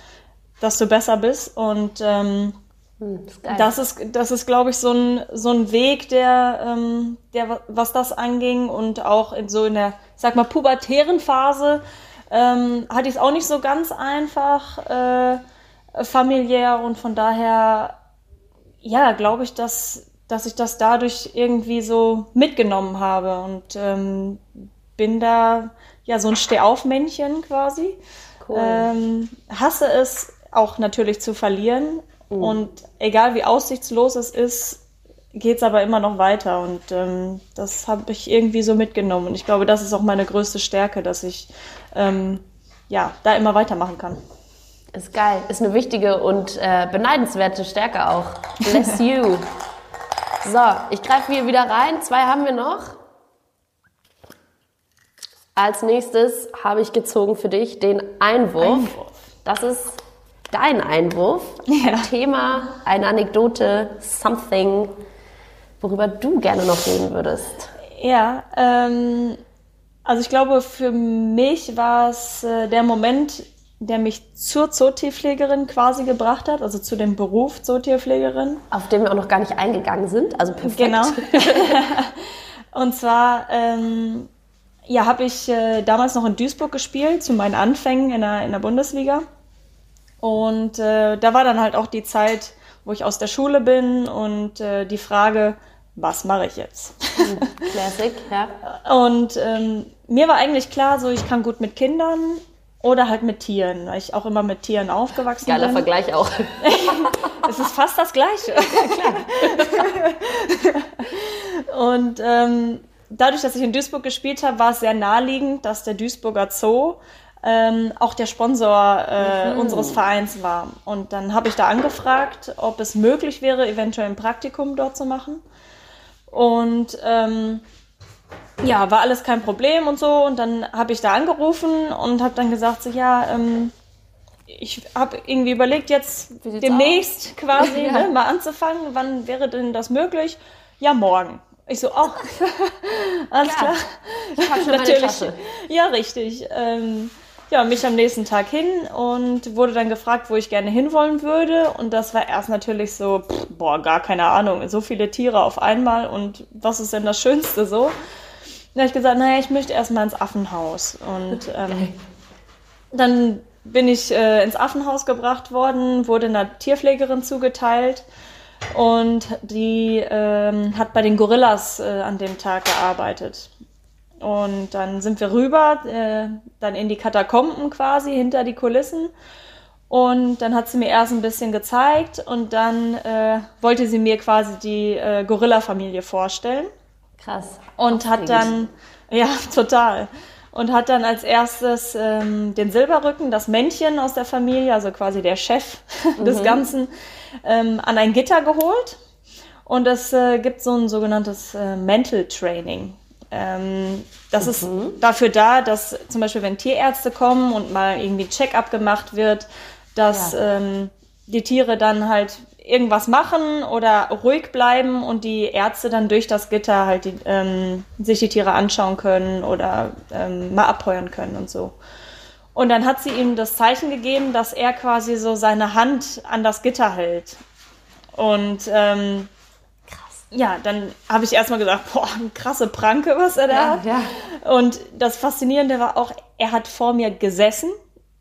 dass du besser bist. Und ähm, hm, das ist, das ist, glaube ich, so ein, so ein Weg, der, ähm, der, was das anging und auch in so in der, sag mal, pubertären Phase ähm, hatte ich es auch nicht so ganz einfach. Äh, familiär und von daher, ja, glaube ich, dass, dass ich das dadurch irgendwie so mitgenommen habe und ähm, bin da ja so ein Stehaufmännchen quasi. Cool. Ähm, hasse es auch natürlich zu verlieren mhm. und egal wie aussichtslos es ist, geht es aber immer noch weiter und ähm, das habe ich irgendwie so mitgenommen und ich glaube, das ist auch meine größte Stärke, dass ich ähm, ja da immer weitermachen kann. Ist geil, ist eine wichtige und äh, beneidenswerte Stärke auch. Bless <laughs> you. So, ich greife hier wieder rein. Zwei haben wir noch. Als nächstes habe ich gezogen für dich den Einwurf. Einwurf. Das ist dein Einwurf. Ja. Ein Thema, eine Anekdote, something, worüber du gerne noch reden würdest. Ja, ähm, also ich glaube, für mich war es äh, der Moment, der mich zur Zootierpflegerin quasi gebracht hat, also zu dem Beruf Zootierpflegerin. Auf den wir auch noch gar nicht eingegangen sind, also perfekt. Genau. <laughs> Und zwar, ähm, ja, habe ich äh, damals noch in Duisburg gespielt, zu meinen Anfängen in der, in der Bundesliga. Und äh, da war dann halt auch die Zeit, wo ich aus der Schule bin und äh, die Frage, was mache ich jetzt? Classic, ja. Und ähm, mir war eigentlich klar, so ich kann gut mit Kindern, oder halt mit Tieren, weil ich auch immer mit Tieren aufgewachsen Geiler bin. Geiler Vergleich auch. <laughs> es ist fast das Gleiche. Ja, <laughs> und ähm, dadurch, dass ich in Duisburg gespielt habe, war es sehr naheliegend, dass der Duisburger Zoo ähm, auch der Sponsor äh, mhm. unseres Vereins war. Und dann habe ich da angefragt, ob es möglich wäre, eventuell ein Praktikum dort zu machen. Und ähm, ja, war alles kein Problem und so. Und dann habe ich da angerufen und habe dann gesagt, so, ja, ähm, ich habe irgendwie überlegt, jetzt demnächst aus? quasi <laughs> ja. ne, mal anzufangen. Wann wäre denn das möglich? Ja, morgen. Ich so, oh, <laughs> alles ja, klar. Ich habe schon Natürlich. Ja, richtig. Ähm, ja, mich am nächsten Tag hin und wurde dann gefragt, wo ich gerne hinwollen würde. Und das war erst natürlich so, pff, boah, gar keine Ahnung, so viele Tiere auf einmal und was ist denn das Schönste so? Dann habe ich gesagt, naja, ich möchte erstmal ins Affenhaus. Und <laughs> ähm, dann bin ich äh, ins Affenhaus gebracht worden, wurde einer Tierpflegerin zugeteilt und die ähm, hat bei den Gorillas äh, an dem Tag gearbeitet. Und dann sind wir rüber, äh, dann in die Katakomben quasi, hinter die Kulissen. Und dann hat sie mir erst ein bisschen gezeigt und dann äh, wollte sie mir quasi die äh, Gorilla-Familie vorstellen. Krass. Und hat dann, ja, <laughs> total. Und hat dann als erstes ähm, den Silberrücken, das Männchen aus der Familie, also quasi der Chef <laughs> mhm. des Ganzen, ähm, an ein Gitter geholt. Und es äh, gibt so ein sogenanntes äh, Mental Training. Ähm, das mhm. ist dafür da, dass zum Beispiel, wenn Tierärzte kommen und mal irgendwie Check-up gemacht wird, dass ja. ähm, die Tiere dann halt irgendwas machen oder ruhig bleiben und die Ärzte dann durch das Gitter halt die, ähm, sich die Tiere anschauen können oder ähm, mal abheuern können und so. Und dann hat sie ihm das Zeichen gegeben, dass er quasi so seine Hand an das Gitter hält. Und ähm, Krass. ja, dann habe ich erstmal gesagt, boah, eine krasse Pranke, was er da ja, hat. Ja. Und das Faszinierende war auch, er hat vor mir gesessen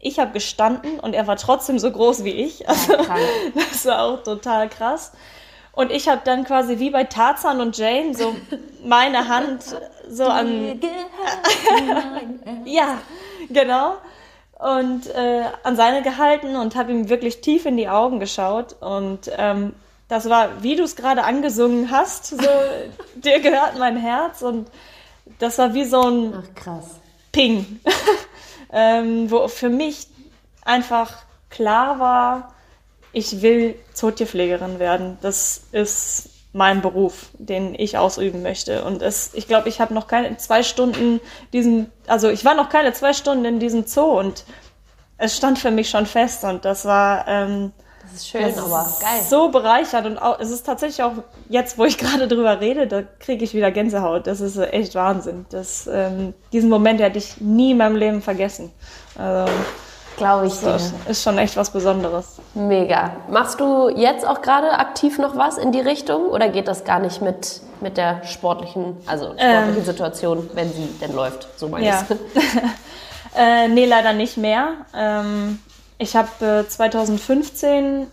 ich habe gestanden und er war trotzdem so groß wie ich. Also, ja, <laughs> das war auch total krass. Und ich habe dann quasi wie bei Tarzan und Jane so <laughs> meine Hand so an. <laughs> ja, genau. Und äh, an seine gehalten und habe ihm wirklich tief in die Augen geschaut. Und ähm, das war, wie du es gerade angesungen hast, so dir gehört mein Herz. Und das war wie so ein Ach, krass. Ping ähm, wo für mich einfach klar war, ich will Zootierpflegerin werden. Das ist mein Beruf, den ich ausüben möchte. Und es, ich glaube, ich habe noch keine zwei Stunden diesen, also ich war noch keine zwei Stunden in diesem Zoo und es stand für mich schon fest und das war ähm, das ist schön, das aber ist geil. So bereichert und auch, es ist tatsächlich auch jetzt, wo ich <laughs> gerade drüber rede, da kriege ich wieder Gänsehaut. Das ist echt Wahnsinn. Das, ähm, diesen Moment hätte ich nie in meinem Leben vergessen. Also, Glaube ich dir. Ist schon echt was Besonderes. Mega. Machst du jetzt auch gerade aktiv noch was in die Richtung oder geht das gar nicht mit, mit der sportlichen, also sportlichen ähm, Situation, wenn sie denn läuft? So meine ja. ich <laughs> äh, nee, leider nicht mehr. Ähm, ich habe äh, 2015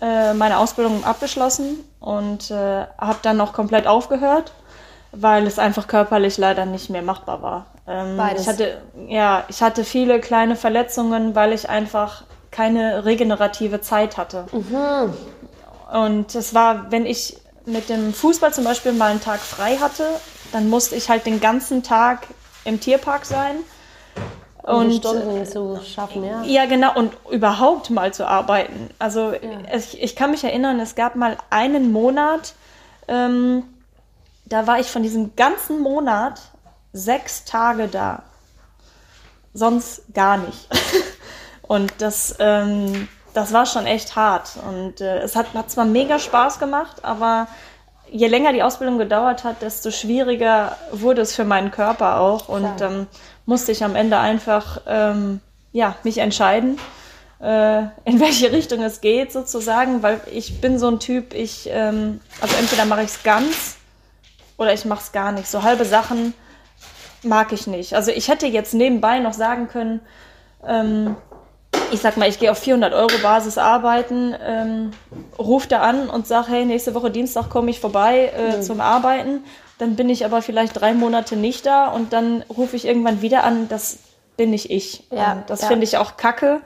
äh, meine Ausbildung abgeschlossen und äh, habe dann noch komplett aufgehört, weil es einfach körperlich leider nicht mehr machbar war. Ähm, Beides. Ich hatte, ja, ich hatte viele kleine Verletzungen, weil ich einfach keine regenerative Zeit hatte. Und es war, wenn ich mit dem Fußball zum Beispiel mal einen Tag frei hatte, dann musste ich halt den ganzen Tag im Tierpark sein. Und Stunden zu schaffen, ja. ja, genau, und überhaupt mal zu arbeiten. Also ich, ich kann mich erinnern, es gab mal einen Monat, ähm, da war ich von diesem ganzen Monat sechs Tage da. Sonst gar nicht. <laughs> und das, ähm, das war schon echt hart. Und äh, es hat, hat zwar mega Spaß gemacht, aber je länger die Ausbildung gedauert hat, desto schwieriger wurde es für meinen Körper auch. Und ähm, musste ich am Ende einfach ähm, ja, mich entscheiden, äh, in <laughs> welche Richtung es geht sozusagen, weil ich bin so ein Typ, ich, ähm, also entweder mache ich es ganz oder ich mache es gar nicht. So halbe Sachen mag ich nicht. Also ich hätte jetzt nebenbei noch sagen können, ähm, ich sag mal, ich gehe auf 400 Euro Basis arbeiten, ähm, ruf da an und sag, hey, nächste Woche Dienstag komme ich vorbei äh, zum Arbeiten. Dann bin ich aber vielleicht drei Monate nicht da und dann rufe ich irgendwann wieder an. Das bin nicht ich. Ja, und das ja. finde ich auch kacke.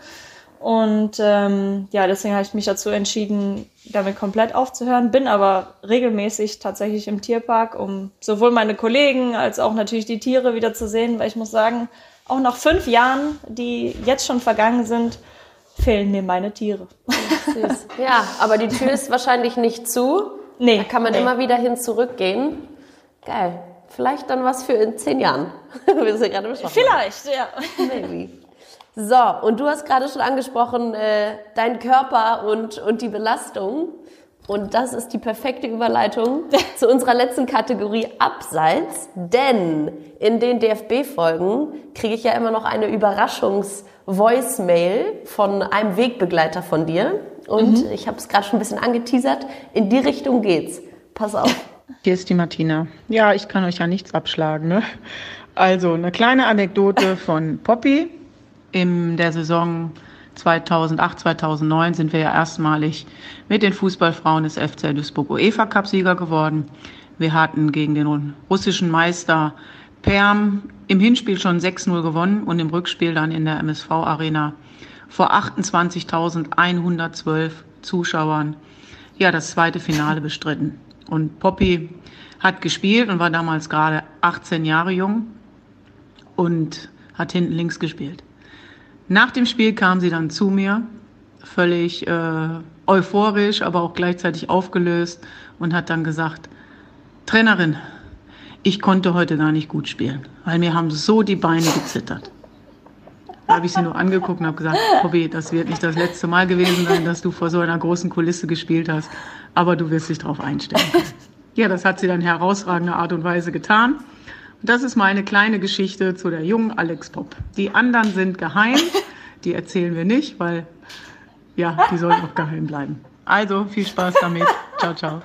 Und ähm, ja, deswegen habe ich mich dazu entschieden, damit komplett aufzuhören. Bin aber regelmäßig tatsächlich im Tierpark, um sowohl meine Kollegen als auch natürlich die Tiere wieder zu sehen, weil ich muss sagen, auch nach fünf Jahren, die jetzt schon vergangen sind, fehlen mir meine Tiere. Süß. Ja, aber die Tür ist wahrscheinlich nicht zu. Nee, Da kann man nee. immer wieder hin zurückgehen. Geil. Vielleicht dann was für in zehn Jahren. <laughs> Wir sind ja gerade besprochen. Vielleicht, ja. Maybe. So, und du hast gerade schon angesprochen, äh, dein Körper und, und die Belastung. Und das ist die perfekte Überleitung <laughs> zu unserer letzten Kategorie Abseits. Denn in den DFB-Folgen kriege ich ja immer noch eine Überraschungs-Voicemail von einem Wegbegleiter von dir. Und ich habe es gerade schon ein bisschen angeteasert. In die Richtung geht's. Pass auf. Hier ist die Martina. Ja, ich kann euch ja nichts abschlagen. Ne? Also eine kleine Anekdote <laughs> von Poppy. In der Saison 2008, 2009 sind wir ja erstmalig mit den Fußballfrauen des FC Duisburg UEFA Cup Sieger geworden. Wir hatten gegen den russischen Meister Perm im Hinspiel schon 6-0 gewonnen und im Rückspiel dann in der MSV Arena vor 28.112 Zuschauern ja das zweite Finale bestritten. Und Poppy hat gespielt und war damals gerade 18 Jahre jung und hat hinten links gespielt. Nach dem Spiel kam sie dann zu mir, völlig äh, euphorisch, aber auch gleichzeitig aufgelöst und hat dann gesagt, Trainerin, ich konnte heute gar nicht gut spielen, weil mir haben so die Beine gezittert. Da habe ich sie nur angeguckt und habe gesagt, Poppy, das wird nicht das letzte Mal gewesen sein, dass du vor so einer großen Kulisse gespielt hast, aber du wirst dich darauf einstellen. Ja, das hat sie dann herausragende Art und Weise getan. Und das ist meine kleine Geschichte zu der jungen Alex Pop. Die anderen sind geheim, die erzählen wir nicht, weil ja, die sollen auch geheim bleiben. Also viel Spaß damit. Ciao, ciao.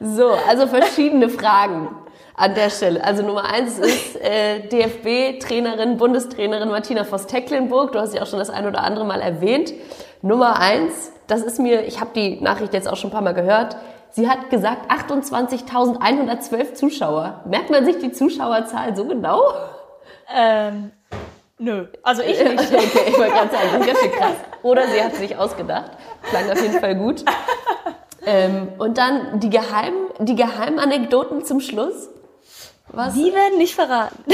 So, also verschiedene Fragen an der Stelle. Also Nummer eins ist äh, DFB-Trainerin, Bundestrainerin Martina Voss-Tecklenburg. Du hast sie auch schon das ein oder andere Mal erwähnt. Nummer eins, das ist mir, ich habe die Nachricht jetzt auch schon ein paar Mal gehört. Sie hat gesagt 28.112 Zuschauer. Merkt man sich die Zuschauerzahl so genau? Ähm, nö, also ich <laughs> nicht. Okay, ich wollte gerade sagen, das ist ganz krass. Oder sie hat sich ausgedacht. Klang auf jeden Fall gut. Ähm, und dann die Geheim, die Geheimanekdoten zum Schluss. Was? Die werden nicht verraten.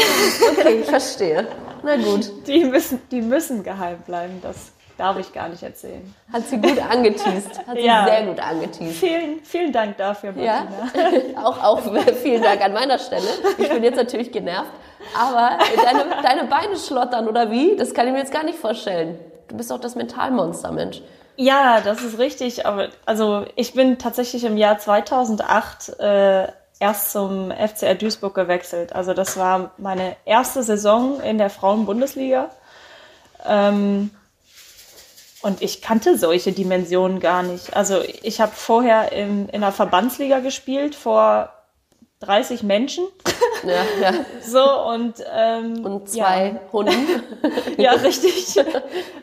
Okay, ich verstehe. Na gut. Die müssen, die müssen geheim bleiben. Das darf ich gar nicht erzählen. Hat sie gut angeteased. Hat sie Ja. sehr gut angeteased. Vielen, vielen Dank dafür, Ja, Martina. <laughs> auch, auch vielen Dank an meiner Stelle. Ich bin jetzt natürlich genervt. Aber deine, deine Beine schlottern oder wie? Das kann ich mir jetzt gar nicht vorstellen. Du bist doch das Mentalmonster, Mensch. Ja, das ist richtig. Aber also ich bin tatsächlich im Jahr 2008 äh, erst zum FCR Duisburg gewechselt. Also das war meine erste Saison in der Frauenbundesliga. Ähm, und ich kannte solche Dimensionen gar nicht. Also ich habe vorher in, in der Verbandsliga gespielt vor 30 Menschen. <laughs> Ja, ja. So und ähm, Und zwei ja. Hunden. <laughs> ja, richtig.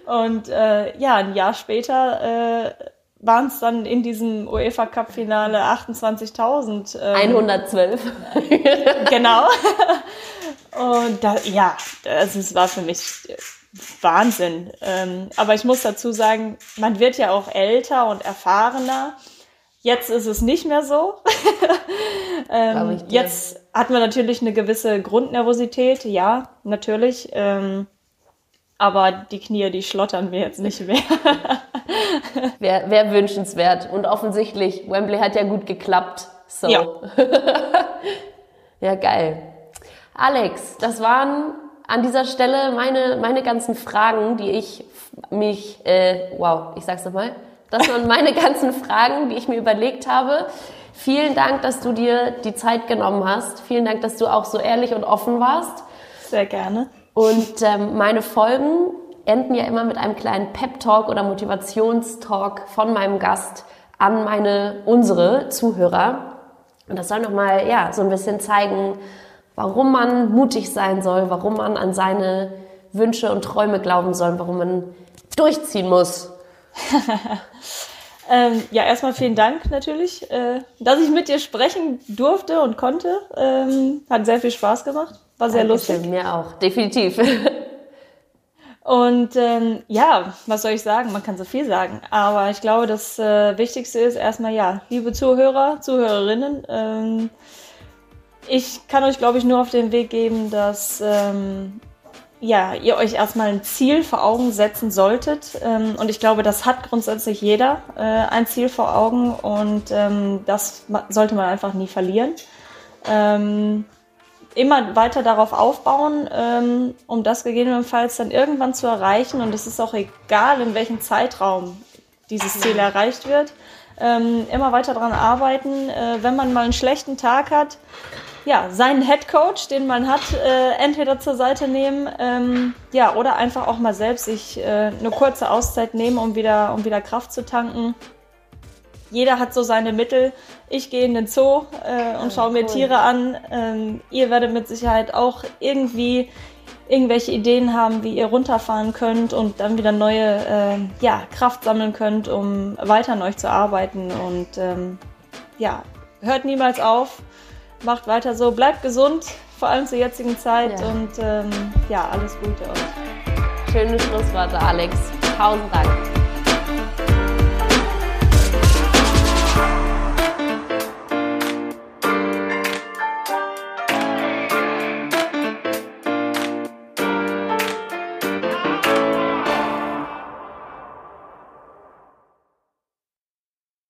Und äh, ja, ein Jahr später äh, waren es dann in diesem UEFA Cup Finale 28.000. Ähm, 112. Genau. <laughs> Und da, ja, also es war für mich Wahnsinn. Ähm, aber ich muss dazu sagen, man wird ja auch älter und erfahrener. Jetzt ist es nicht mehr so. <laughs> Ähm, jetzt hat man natürlich eine gewisse Grundnervosität, ja, natürlich. Ähm, aber die Knie, die schlottern mir jetzt nicht mehr. <laughs> Wäre wär wünschenswert. Und offensichtlich, Wembley hat ja gut geklappt. So. Ja. <laughs> Ja, geil. Alex, das waren an dieser Stelle meine, meine ganzen Fragen, die ich mich, äh, wow, ich sag's nochmal. Das waren meine <laughs> ganzen Fragen, die ich mir überlegt habe. Vielen Dank, dass du dir die Zeit genommen hast. Vielen Dank, dass du auch so ehrlich und offen warst. Sehr gerne. Und ähm, meine Folgen enden ja immer mit einem kleinen Pep-Talk oder Motivationstalk von meinem Gast an meine, unsere Zuhörer. Und das soll nochmal, ja, so ein bisschen zeigen, warum man mutig sein soll, warum man an seine Wünsche und Träume glauben soll, warum man durchziehen muss. <laughs> Ähm, ja, erstmal vielen Dank natürlich, äh, dass ich mit dir sprechen durfte und konnte. Ähm, hat sehr viel Spaß gemacht, war sehr lustig. Dankeschön, Mir auch, definitiv. <laughs> Und ähm, ja, was soll ich sagen? Man kann so viel sagen. Aber ich glaube, das äh, Wichtigste ist erstmal, ja, liebe Zuhörer, Zuhörerinnen, ähm, ich kann euch, glaube ich, nur auf den Weg geben, dass ähm, ja, ihr euch erstmal ein Ziel vor Augen setzen solltet. Ähm, und ich glaube, das hat grundsätzlich jeder äh, ein Ziel vor Augen und ähm, das sollte man einfach nie verlieren. Ähm, immer weiter darauf aufbauen, ähm, um das gegebenenfalls dann irgendwann zu erreichen. Und es ist auch egal, in welchem Zeitraum dieses Ziel erreicht wird. Ähm, immer weiter daran arbeiten. Äh, wenn man mal einen schlechten Tag hat, ja, seinen Headcoach, den man hat, äh, entweder zur Seite nehmen, ähm, ja, oder einfach auch mal selbst sich äh, eine kurze Auszeit nehmen, um wieder, um wieder Kraft zu tanken. Jeder hat so seine Mittel. Ich gehe in den Zoo äh, und schaue mir cool. Tiere an. Ähm, ihr werdet mit Sicherheit auch irgendwie irgendwelche Ideen haben, wie ihr runterfahren könnt und dann wieder neue äh, ja, Kraft sammeln könnt, um weiter an euch zu arbeiten. Und ähm, ja, hört niemals auf, macht weiter so, bleibt gesund, vor allem zur jetzigen Zeit Ja. und ähm, ja, alles Gute euch. Schöne Schlussworte, Alex. Tausend Dank.